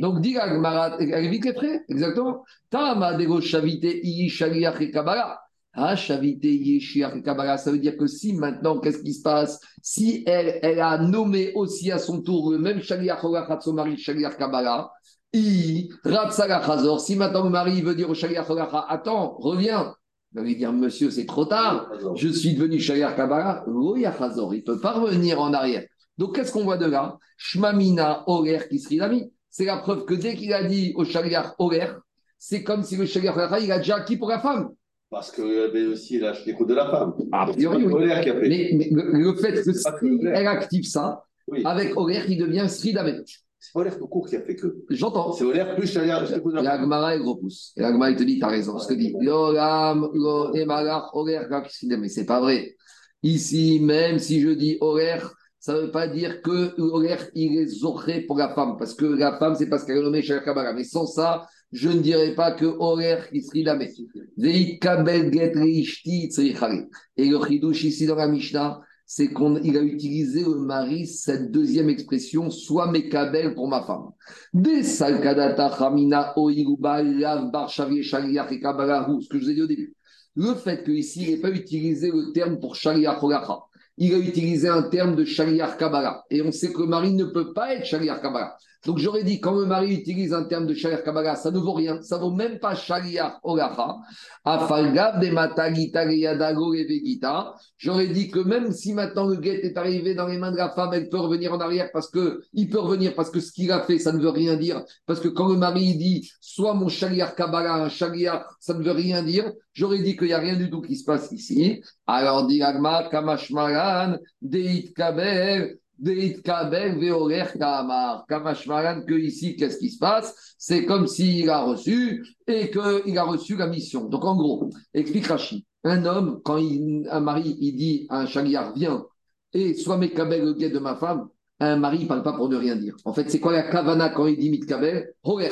S1: Donc, dit la Gemara, elle évite les frais, exactement. Tama dego shavite iyi shaliach et kabbalah. Ah, iyi shaliach et kabbalah, ça veut dire que si maintenant, qu'est-ce qui se passe? Si elle, elle a nommé aussi à son tour le même shaliach olachat son mari, shaliach kabbalah, i ratzalach hazor. Si maintenant le mari veut dire au shaliach olachat, attends, reviens. Il va lui dire, monsieur, c'est trop tard. Je suis devenu shaliach kabbalah. Hazor. Il ne peut pas revenir en arrière. Donc, qu'est-ce qu'on voit de là? Shmamina Oler Kisrilami. C'est la preuve que dès qu'il a dit au Shaliach Oler, c'est comme si le Oler, il a déjà acquis pour la femme.
S3: Parce qu'il y avait aussi la- l'écoute de la femme.
S1: A priori, oui.
S3: Oler qui a fait.
S1: Mais, mais le, le fait que
S3: que
S1: si elle active ça,
S3: Oui.
S1: avec Oler, il devient Sridame.
S3: C'est pas Oler tout court qui a fait que.
S1: J'entends.
S3: C'est Oler plus
S1: Et
S3: la.
S1: Agmara, il repousse. Et Agmara, il te dit, t'as raison. Ce que dit, Yoram, Lo, Emalach, Oler. Mais c'est pas vrai. Ici, même si je dis Oler, ça ne veut pas dire que il est zoré pour la femme. Parce que la femme, c'est parce qu'elle est nommée Shaliach Kabbalah. Mais sans ça, je ne dirais pas que reishti tzrichari. Et le chidouche ici dans la Mishnah, c'est qu'il a utilisé le mari cette deuxième expression, soit mekabel pour ma femme. Des kabbalahu, ce que je vous ai dit au début. Le fait qu'ici, il n'ait pas utilisé le terme pour shaliach. Il a utilisé un terme de shaliach kabbalah. Et on sait que le mari ne peut pas être shaliach kabbalah. Donc j'aurais dit, quand le mari utilise un terme de Shaliach Kabbalah, ça ne vaut rien, ça vaut même pas Shaliach Olacha. Afalgav de. J'aurais dit que même si maintenant le guet est arrivé dans les mains de la femme, elle peut revenir en arrière parce que, il peut revenir parce que ce qu'il a fait, ça ne veut rien dire. Parce que quand le mari dit, soit mon Shaliach Kabbalah, un Shaliach, ça ne veut rien dire. J'aurais dit qu'il n'y a rien du tout qui se passe ici. Alors, dit Agma, Kamashmaran, Deit Kabel, Que ici, qu'est-ce qui se passe? C'est comme s'il a reçu et qu'il a reçu la mission. Donc, en gros, explique Rashi. Un homme, quand il, un mari, il dit à un Shaliach, viens, et soit mes Kabel, le guet de ma femme, un mari, ne parle pas pour ne rien dire. En fait, c'est quoi la kavana quand il dit mit Kabel Horer.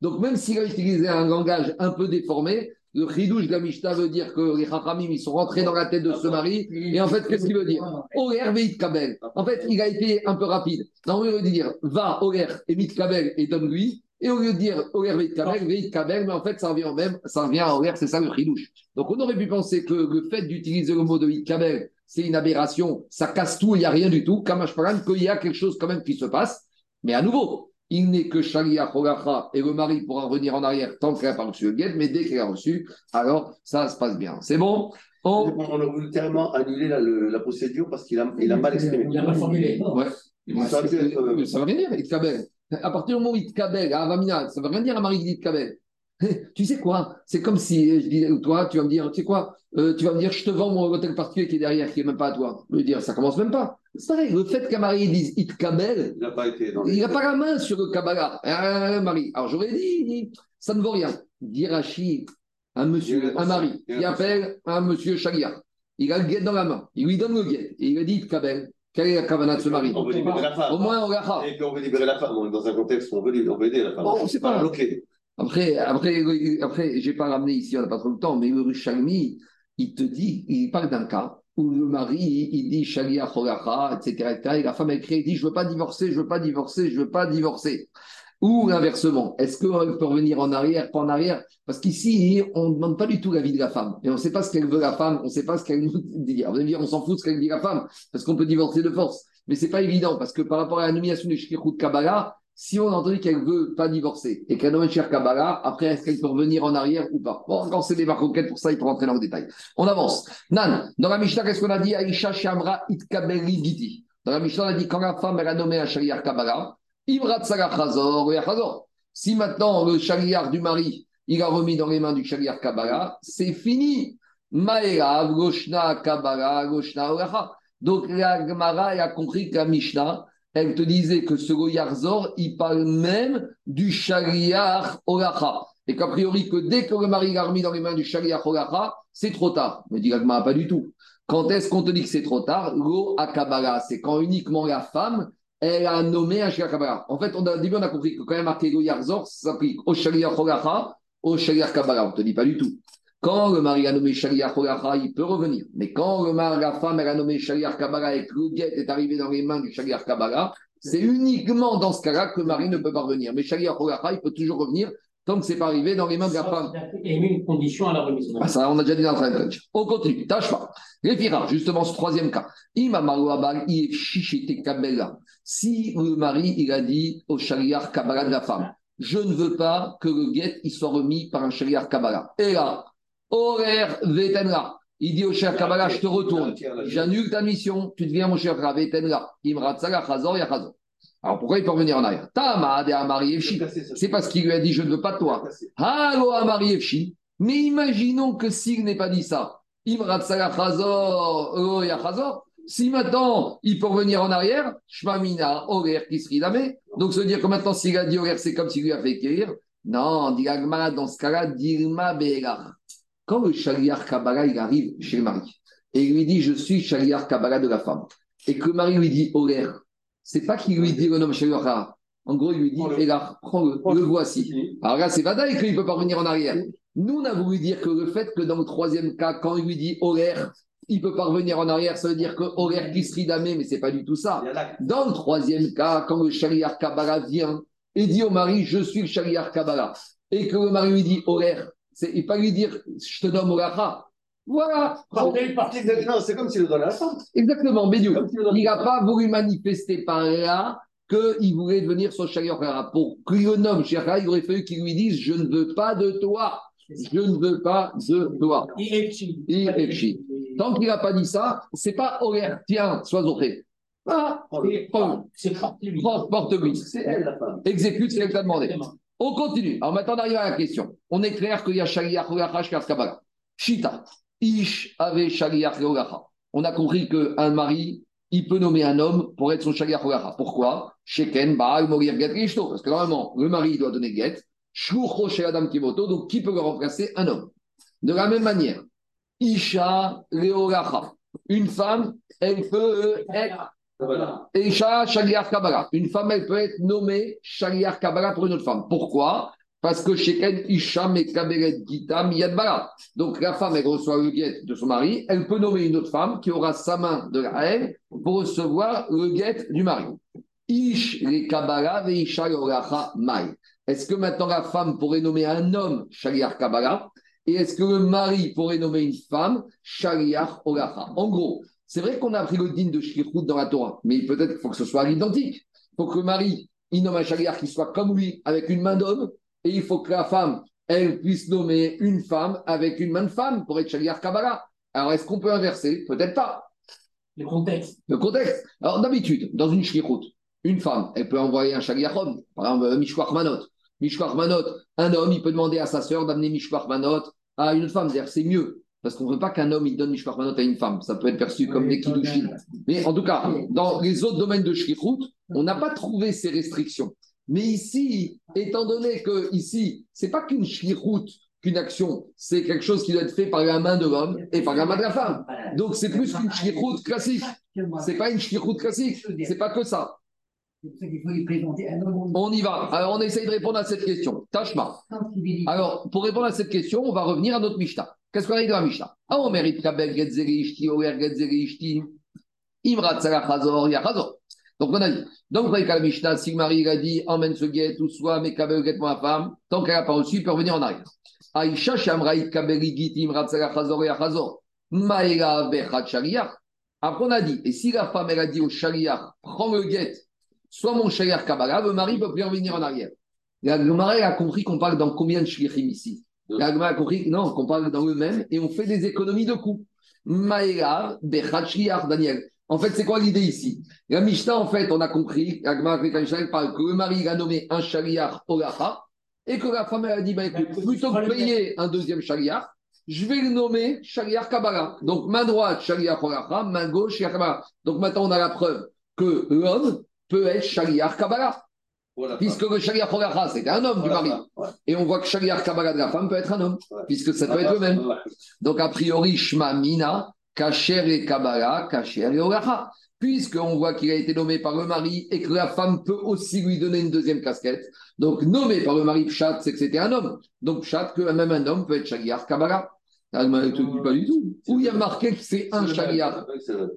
S1: Donc, même s'il a utilisé un langage un peu déformé, le chidouche de la Mishnah veut dire que les Chachamim, ils sont rentrés dans la tête de ce mari. Et en fait, qu'est-ce qu'il veut dire Oler veit kabel. En fait, il a été un peu rapide. Non, il veut dire va Oler et mit kabel et donne-lui. Et au lieu de dire Oler veit kabel, veit kabel, mais en fait, ça revient même. Ça revient à Oler, c'est ça le chidouche. Donc, on aurait pu penser que le fait d'utiliser le mot de veit kabel, c'est une aberration. Ça casse tout, il n'y a rien du tout. Kamash Paran, qu'il y a quelque chose quand même qui se passe. Mais à nouveau, il n'est que Shalia Hogacha et le mari pourra revenir en arrière tant qu'elle n'a pas reçu le guet, mais dès qu'elle a reçu, alors ça se passe bien. C'est bon?
S3: On, on a voulu tellement annuler la, procédure parce qu'il a, il a mal exprimé.
S2: Il a mal formulé.
S1: Ouais.
S3: Ça être, euh,
S1: Ça veut rien dire, Itkabel. À partir du moment où Itkabel, à Avamina, ça veut rien dire à Marie qui dit Itkabel. Tu sais quoi? C'est comme si je dis, toi, tu vas me dire, tu sais quoi? Euh, Tu vas me dire, je te vends mon hôtel particulier qui est derrière, qui n'est même pas à toi. Je veux dire, ça commence même pas. C'est pareil, le fait qu'un mari dise Itkabel,
S3: il n'a pas été dans
S1: il n'a pas la main sur le Kabbalah, un mari. Alors j'aurais dit, ça ne vaut rien. Dirachi, un monsieur, un mari, qui appelle un monsieur Shagia. Il a le guet dans la main, il lui donne le guet, et il lui dit Kabel. Quelle est la kavana de ce mari?
S3: On veut libérer la femme.
S1: Au moins, on l'a
S3: Et puis on veut libérer la femme. On est dans un contexte où on veut, on veut aider la femme.
S1: Bon, on sait pas.
S3: bloqué.
S1: Après, après, après je n'ai pas ramené ici, on n'a pas trop le temps, mais le Rishalmi, il te dit, il parle d'un cas où le mari, il dit Shalia Cholacha, etc., etc., et la femme écrit, il dit Je ne veux pas divorcer, je ne veux pas divorcer, je ne veux pas divorcer. Ou inversement, est-ce qu'elle peut revenir en arrière, pas en arrière? Parce qu'ici, on ne demande pas du tout l'avis de la femme. Et on ne sait pas ce qu'elle veut la femme, on ne sait pas ce qu'elle nous dit. Vous allez dire, on s'en fout de ce qu'elle dit la femme, parce qu'on peut divorcer de force. Mais ce n'est pas évident, parce que par rapport à la nomination du Shkirut Kabbalah, si on a entendu qu'elle ne veut pas divorcer et qu'elle nomme Cher Kabbalah, après, est-ce qu'elle peut revenir en arrière ou pas? Bon, quand c'est des marocaines, pour ça, il faut rentrer dans le détail. On avance. Nan, dans la Mishnah, qu'est-ce qu'on a dit? Aïcha Shamra Itkabeli Giti. Dans la Mishnah, on a dit quand la femme, elle a nommé un Shariar Kabbalah, Ibrat Chazor, Chazor. Si maintenant le Shariar du mari, il a remis dans les mains du Shariar Kabbalah, c'est fini. Maërav, Goshna Kabbalah, Goshna. Donc la Gemara elle a compris que la Mishnah, elle te disait que ce Goyarzor, il parle même du Shariar Olacha. Et qu'a priori, que dès que le mari l'a remis dans les mains du Shariar Olacha, c'est trop tard. Me dit pas du tout. Quand est-ce qu'on te dit que c'est trop tard? Lo Akabala, c'est quand uniquement la femme, elle a nommé un Shariar Kabbalah. En fait, on a, au début, on a compris que quand même marqué Goyarzor, ça s'applique au Shariar Olacha, au Shariar Kabbalah. On ne te dit pas du tout. Quand le mari a nommé Shaliach Holacha, il peut revenir. Mais quand le mari, la femme, elle a nommé Shaliach Kabbalah et que le guet est arrivé dans les mains du Shaliach Kabbalah, c'est uniquement dans ce cas-là que le mari ne peut pas revenir. Mais Shaliach Holacha, il peut toujours revenir tant que ce n'est pas arrivé dans les mains de la femme.
S2: Il a mis une condition à la remise.
S1: Ah, ça, on a déjà dit dans le train On continue. Tâche pas. Les Fira, justement, ce troisième cas. Si le mari, il a dit au Shaliach Kabbalah de la femme, je ne veux pas que le guet il soit remis par un Shaliach Kabbalah. Et là, horaire vetenra. Il dit au cher Kabbalah, je te retourne. J'annule ta mission. Tu deviens mon cher vetenra. Imratsala chazor yachazor. Alors pourquoi il peut revenir en arrière? Tama de Amari. C'est parce qu'il lui a dit, je ne veux pas de toi. Allo Amari. Mais imaginons que s'il n'est pas dit ça, Imratsala chazor oh, yachazor. Si maintenant il peut revenir en arrière, Shmamina, serait damé. Donc ça veut dire que maintenant s'il a dit horaire, c'est comme s'il lui a fait écrire. Non, dit Agma, dans ce cas-là, Dilma Be'elar. Quand le Shaliar Kabbalah il arrive chez le mari et il lui dit Je suis Shaliar Kabbalah de la femme, et que le mari lui dit Horaire, c'est pas qu'il lui dit le nom Shaliar En gros, il lui dit
S3: Prends-le.
S1: Elar, prends-le, le voici. Alors là, c'est Vadaï qu'il ne peut pas revenir en arrière. Nous, on a voulu dire que le fait que dans le troisième cas, quand il lui dit horaire, il ne peut pas revenir en arrière, ça veut dire que horaire qui mais ce n'est pas du tout ça. Dans le troisième cas, quand le Shariar Kabbalah vient et dit au mari, je suis le Shariar Kabbalah, et que le mari lui dit horaire, c'est et pas lui dire, je te donne Oracha. Voilà.
S2: Après, une partie de-
S3: Non, c'est comme s'il le donne à la femme.
S1: Exactement, Bédiou. Il n'a pas voulu manifester par là qu'il voulait devenir son shaliach Hara. Pour que le nomme shaliach Hara, il aurait fallu qu'il lui dise Je ne veux pas de toi. Je ne veux pas de toi. Il réfléchit. Tant qu'il n'a pas dit ça, c'est pas horaire, tiens, sois zoré. Ah, prends-
S2: C'est parti, lui.
S1: prends- porte-lui.
S3: C'est elle, la femme.
S1: Exécute ce qu'elle t'a demandé. On continue. Alors maintenant, on arrive à la question. On est clair qu'il y a Shaliach Holacha, Shkar Kabbalah. Shita. Ish avait Shaliach. On a compris qu'un mari, il peut nommer un homme pour être son Shaliach. Pourquoi? Sheken, Baal, Morir, Get. Parce que normalement, le mari, doit donner Get. Chez Adam Kivoto. Donc, qui peut le remplacer? Un homme. De la même manière, Isha Leolacha. Une femme, elle peut être Une femme, peut être nommée Shaliach Kabbalah pour une autre femme. Pourquoi? Parce que Sheken Isha Mekaberet Gita Miyad Bala. Donc la femme, elle reçoit le guet de son mari, elle peut nommer une autre femme qui aura sa main de la haine pour recevoir le guet du mari. Ish le Kabbalah ve Isha Yoracha Mai. Est-ce que maintenant la femme pourrait nommer un homme Shaliach Kabbalah? Et est-ce que le mari pourrait nommer une femme Shaliach Olacha En gros, c'est vrai qu'on a appris le din de Shlichut dans la Torah, mais peut-être qu'il faut que ce soit à l'identique. Il faut que le mari, il nomme un Shaliach qui soit comme lui, avec une main d'homme, et il faut que la femme, elle puisse nommer une femme avec une main de femme pour être Shaliach Kabbalah. Alors, est-ce qu'on peut inverser? Peut-être pas.
S2: Le contexte.
S1: Le contexte. Alors, d'habitude, dans une shlichut, une femme, elle peut envoyer un shaliach homme, par exemple, euh, Mishkwach Manot. Mishkwach Manot, un homme, il peut demander à sa sœur d'amener Mishkwach Manot à une autre femme. C'est-à-dire, c'est mieux. Parce qu'on ne veut pas qu'un homme, il donne Mishkwach Manot à une femme. Ça peut être perçu comme des kiddushin. Mais en tout cas, dans les autres domaines de shlichut, on n'a pas trouvé ces restrictions. Mais ici, étant donné que ici, c'est pas qu'une shlichut, qu'une action, c'est quelque chose qui doit être fait par la main de l'homme et par la main de la femme. Donc, c'est plus qu'une shlichut classique. C'est pas une shlichut classique. C'est pas que ça. On y va. Alors, on essaye de répondre à cette question. Tashma.
S4: sensibilité.
S1: Alors, pour répondre à cette question, on va revenir à notre Mishnah. Qu'est-ce qu'on a dit dans la Mishnah? Ah, on mérite Kabel Getzeri Ishti, Oer Getzeri Ishti, Imrat Salah Chazor, Yachazor. Donc, on a dit. Donc, avec la Mishnah, si le mari a dit emmène ce guet ou soit mais Kabel Get ma femme, tant qu'elle n'a pas reçu, il peut revenir en arrière. Aïcha Shamraït Kabel Git, Imrat Salah Chazor, Yachazor, Maïla Bechat Shariach. Après, on a dit, et si la femme, elle a dit au Shariach, prends le guet, soit mon Shariach Kabbalah, le mari peut plus revenir en arrière. La Gemara a compris qu'on parle dans combien de shlichim ici? La Gemara a compris non, qu'on parle dans le même et on fait des économies de coûts. Maïla, Bechat Shliach, Daniel. En fait, c'est quoi l'idée ici? La Mishnah, en fait, on a compris, la Gemara avec la Mishnah, elle parle que le mari il a nommé un Shaliach Olacha et que la femme elle a dit bah, écoute, plutôt que de payer un deuxième Shaliach, je vais le nommer Shaliach Kabbalah. Donc, main droite, Shaliach Olacha, main gauche, Shaliach Kabbalah. Donc, maintenant, on a la preuve que l'homme peut être Shaliach Kabbalah. Puisque le Shaliach Olacha, c'était un homme du mari. Et on voit que Shaliach Kabbalah de la femme peut être un homme, puisque ça peut être le même.
S3: Ouais.
S1: Donc, a priori, Shma Mina, Kacher et Kabbalah, Kacher et Olacha. Puisqu'on voit qu'il a été nommé par le mari et que la femme peut aussi lui donner une deuxième casquette. Donc, nommé par le mari Pshat, c'est que c'était un homme. Donc, Pshat, que même un homme peut être Shaliach Kabbalah. Ah, mais tu dis pas du tout. Où il y a marqué que c'est un
S3: vrai.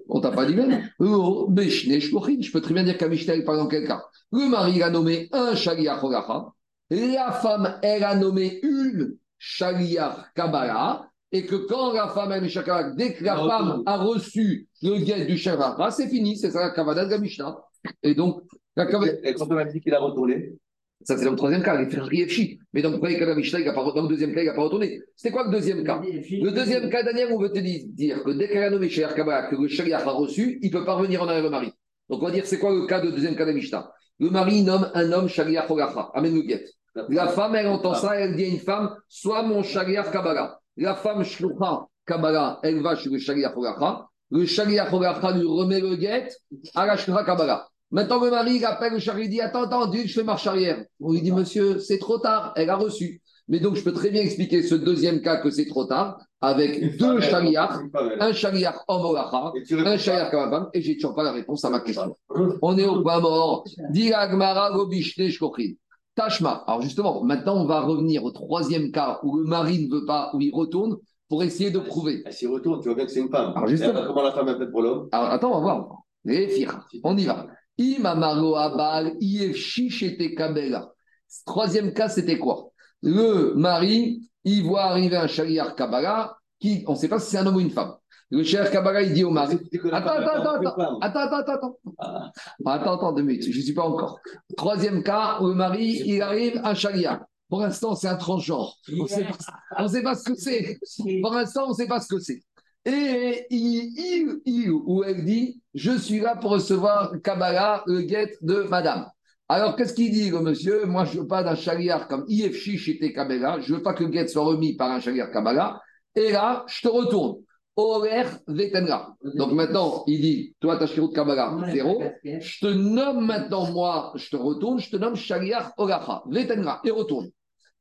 S1: on t'a pas dit même. [laughs] Je peux très bien dire qu'à Mishnah, par exemple, quelqu'un. Le mari, il a nommé un Shaliach Olacha. La femme, elle a nommé une Shaliach Kabbalah. Et que quand la femme a mis Shaliach, dès que la femme a reçu le guet du Shaliach, c'est fini. C'est ça la Kavada de la Mishnah. Et donc, la
S3: Et quand on a dit qu'il a retourné,
S1: ça c'est dans le troisième cas, il fait Riefchi. Mais dans le premier cas la Mishnah, dans le deuxième cas, il n'a pas retourné. C'était quoi le deuxième cas? Le deuxième cas, Daniel, on veut te dire, que dès qu'elle a nommé Shaliach Kabbalah, que le Shaliach a reçu, il peut pas revenir en arrière le mari. Donc on va dire, c'est quoi le cas de deuxième cas de Le mari nomme un homme Shaliach amène le guet. La femme, elle entend ça, elle dit à une femme, sois mon Shaliach Kabbalah. La femme Shlucha Kabbalah, elle va chez le Shaliach. Le Shaliach Olacha lui remet le guet à la Shlucha Kabbalah. Maintenant, le mari, il appelle le Shaliach, il dit, attends, attends, dis je fais marche arrière. On lui dit, monsieur, c'est trop tard, elle a reçu. Mais donc, je peux très bien expliquer ce deuxième cas que c'est trop tard, avec deux Shaliach, un Shaliach homme Olacha,
S3: Et tu
S1: un Shaliach Kabbalah, et j'ai toujours pas la réponse à ma question. On est au point mort. Dit Agmara Gobishne. Tashma. Alors justement, maintenant on va revenir au troisième cas où le mari ne veut pas, où il retourne pour essayer de prouver.
S3: pas. S'il retourne, tu vois bien que c'est une femme.
S1: Alors, justement.
S3: Comment la femme faite pour l'homme
S1: Alors attends, on va voir. On y va. Imamaro Abal, Iefshi Shete Kabela. Troisième cas, c'était quoi? Le mari, il voit arriver un Shaliach Kabbalah qui, on ne sait pas si c'est un homme ou une femme. Le cher Kabbalah, il dit au mari. Attends, attends, attends, attends, attends, attends, attends.
S3: Ah.
S1: Attends, attends, deux minutes, je ne suis pas encore. Troisième cas, le mari, il arrive à Sharia. Pour l'instant, c'est un transgenre. On ne sait pas ce que c'est. Pour l'instant, on ne sait pas ce que c'est. Et il, il- il ou elle dit Je suis là pour recevoir Kabbalah, le guet de madame. Alors, qu'est-ce qu'il dit, le monsieur? Moi, je ne veux pas d'un chariar comme IFC chez Kabbalah. Je ne veux pas que le guet soit remis par un chariar Kabbalah. Et là, je te retourne. Donc maintenant, il dit Toi, ta de Kabbalah, zéro. Je te nomme maintenant, moi, je te retourne, je te nomme Shaliach Olacha, Vetenra, et retourne.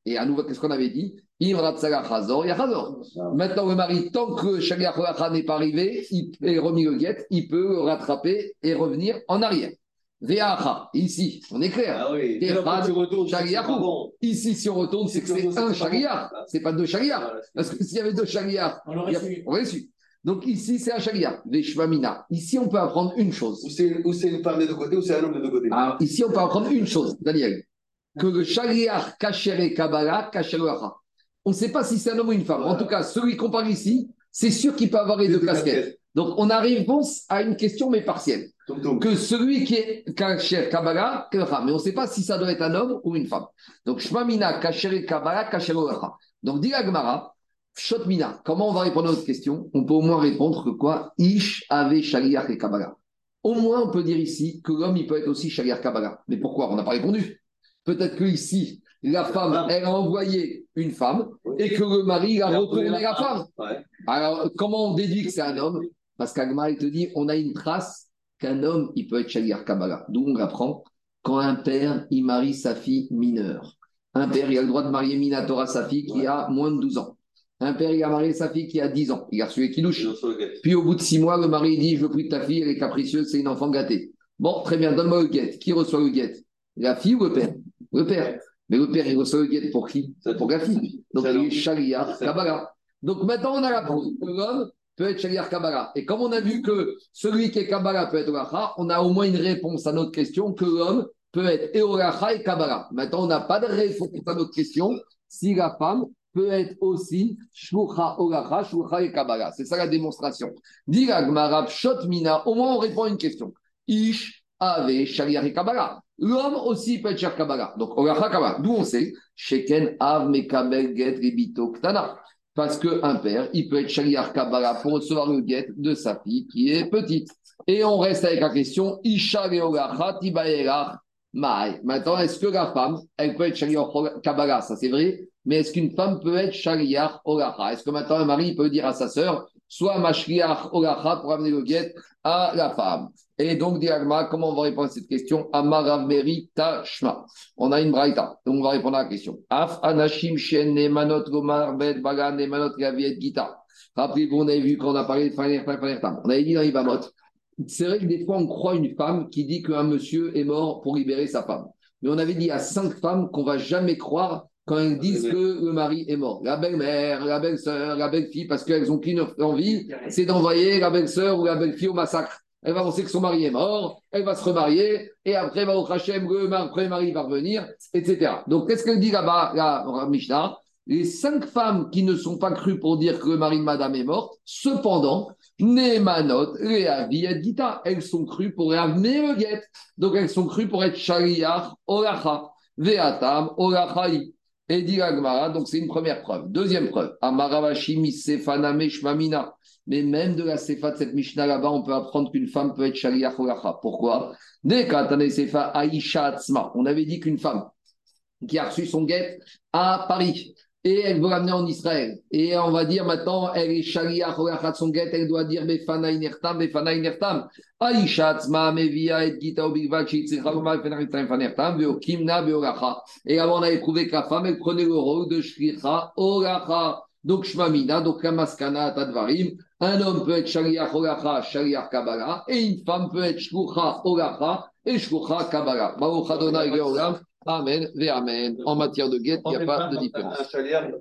S1: Et à nouveau, qu'est-ce qu'on avait dit? Imrat Salah Chazor, Yachazor. Maintenant, le mari, tant que Shaliach Olacha n'est pas arrivé, il est remis le guet, il peut le rattraper et revenir en arrière. Veacha, ici, on est clair.
S3: Ah oui. Retournes, bon.
S1: Ici, si on retourne, c'est que c'est un Shaliach,
S3: bon.
S1: c'est pas deux.
S3: Voilà, c'est-
S1: Parce que s'il y avait deux Shaliach,
S2: On l'aurait su.
S1: on aurait su. Donc ici, c'est un Shaliach, Veshvamina. Ici, on peut apprendre une chose.
S3: Ou c'est ou c'est une femme des deux côtés ou c'est un homme des deux côtés.
S1: Alors, ici, on peut apprendre une chose, Daniel. Que le Shaliach Kachere Kabbalah, Olacha. On ne sait pas si c'est un homme ou une femme. En tout cas, celui qu'on parle ici, c'est sûr qu'il peut avoir les deux casquettes. Donc, on a réponse à une question, mais partielle. Que celui qui est Kacher Kabbalah, mais on ne sait pas si ça doit être un homme ou une femme. Donc, Shmamina, Kachere Kabbalah, Olacha. Donc, dit la Gemara, Shotmina, comment on va répondre à notre question? On peut au moins répondre que quoi? Ish avait Shaliach et Kabbalah. Au moins, on peut dire ici que l'homme, il peut être aussi Shaliach Kabbalah. Mais pourquoi? On n'a pas répondu. Peut-être que ici, la femme, elle a envoyé une femme et que le mari a retourné la femme. Alors, comment on déduit que c'est un homme? Parce qu'Agma, il te dit, on a une trace qu'un homme, il peut être Shaliach Kabbalah. D'où on l'apprend quand un père, il marie sa fille mineure. Un père, il a le droit de marier Minatora, sa fille qui a moins de 12 ans. Un père, il a marié sa fille qui a 10 ans. Il a reçu les kilouches. Puis au bout de 6 mois, le mari dit Je veux plus de ta fille, elle est capricieuse, c'est une enfant gâtée. Bon, très bien, donne-moi le guet. Qui reçoit le guet? La fille ou le père? Le père. Mais le père, il reçoit le guet pour qui? Pour la fille. Donc il est
S3: C'est-
S1: Kabbalah. Donc maintenant, on a la preuve que l'homme peut être Shaliach Kabbalah. Et comme on a vu que celui qui est Kabbalah peut être Olacha, on a au moins une réponse à notre question que l'homme peut être et et Kabbalah. Maintenant, on n'a pas de réponse à notre question si la femme peut être aussi Shlucha Olacha, Shlucha et Kabbalah. C'est ça la démonstration. Dit la Gemara, Pshot Mina, au moins on répond à une question. Ish, Ave, Shaliach et Kabbalah. L'homme aussi peut être Shaliach Kabbalah. Donc, Olacha Kabbalah. D'où on sait, Sheken, Av, Mekabel, Get, Rebito, Ktana. Parce qu'un père, il peut être Shaliach Kabbalah pour recevoir le guet de sa fille qui est petite. Et on reste avec la question Isha Leogacha Tibaerach Maï. Maintenant, est-ce que la femme, elle peut être Shaliach Kabbalah Ça, c'est vrai. Mais est-ce qu'une femme peut être Shaliach Olacha Est-ce que maintenant un mari peut dire à sa sœur Soit ma Shaliach Olacha pour amener le guet à la femme Et donc, Diagma, comment on va répondre à cette question? Amarav Tashma. On a une braïta. Donc, on va répondre à la question. Af Anashim Shen Nemanot Gomar Bet Bagan Nemanot Gaviet Gita. Rappelez-vous, on avait vu qu'on a parlé de Faner Faner Tam. On avait dit dans Ibamot. C'est vrai que des fois, on croit une femme qui dit qu'un monsieur est mort pour libérer sa femme. Mais on avait dit à cinq femmes qu'on va jamais croire quand elles disent que le mari est mort. La belle-mère, la belle-sœur, la belle-fille, parce qu'elles ont qu'une envie, c'est d'envoyer la belle-sœur ou la belle-fille au massacre. Elle va penser que son mari est mort, elle va se remarier, et après, va au Hachem, le premier mari va revenir, etc. Donc, qu'est-ce qu'elle dit là-bas, la Mishnah? Les cinq femmes qui ne sont pas crues pour dire que le mari de madame est mort, cependant, Neemanot, Réavi et Gita, elles sont crues pour amener le guet. Donc, elles sont crues pour être Shaliach, Olacha, Veatam, Olachai. Et Gemara, donc c'est une première preuve. Deuxième preuve, Amaravashi Misefaname Shmamina. Mais même de la Sefa de cette Mishnah là-bas, on peut apprendre qu'une femme peut être Shaliach Olacha. Pourquoi? Sefa Aisha on avait dit qu'une femme qui a reçu son guet à Paris et elle veut l'amener en Israël. Et on va dire maintenant, elle est guet, elle doit dire Befana Inertam, Befana Inertam. Et avant, on avait prouvé que la femme, elle prenait le rôle de Shlicha Olacha. Donc, Shmamina, donc Kamaskana Tadvarim. Un homme peut être Shaliach Olacha, Shaliach Kabbalah, et une femme peut être Shlucha Olacha et Shlucha Kabbalah. Baruch Adonai. Amen, Amen. En matière de guet, il n'y a pas de différence.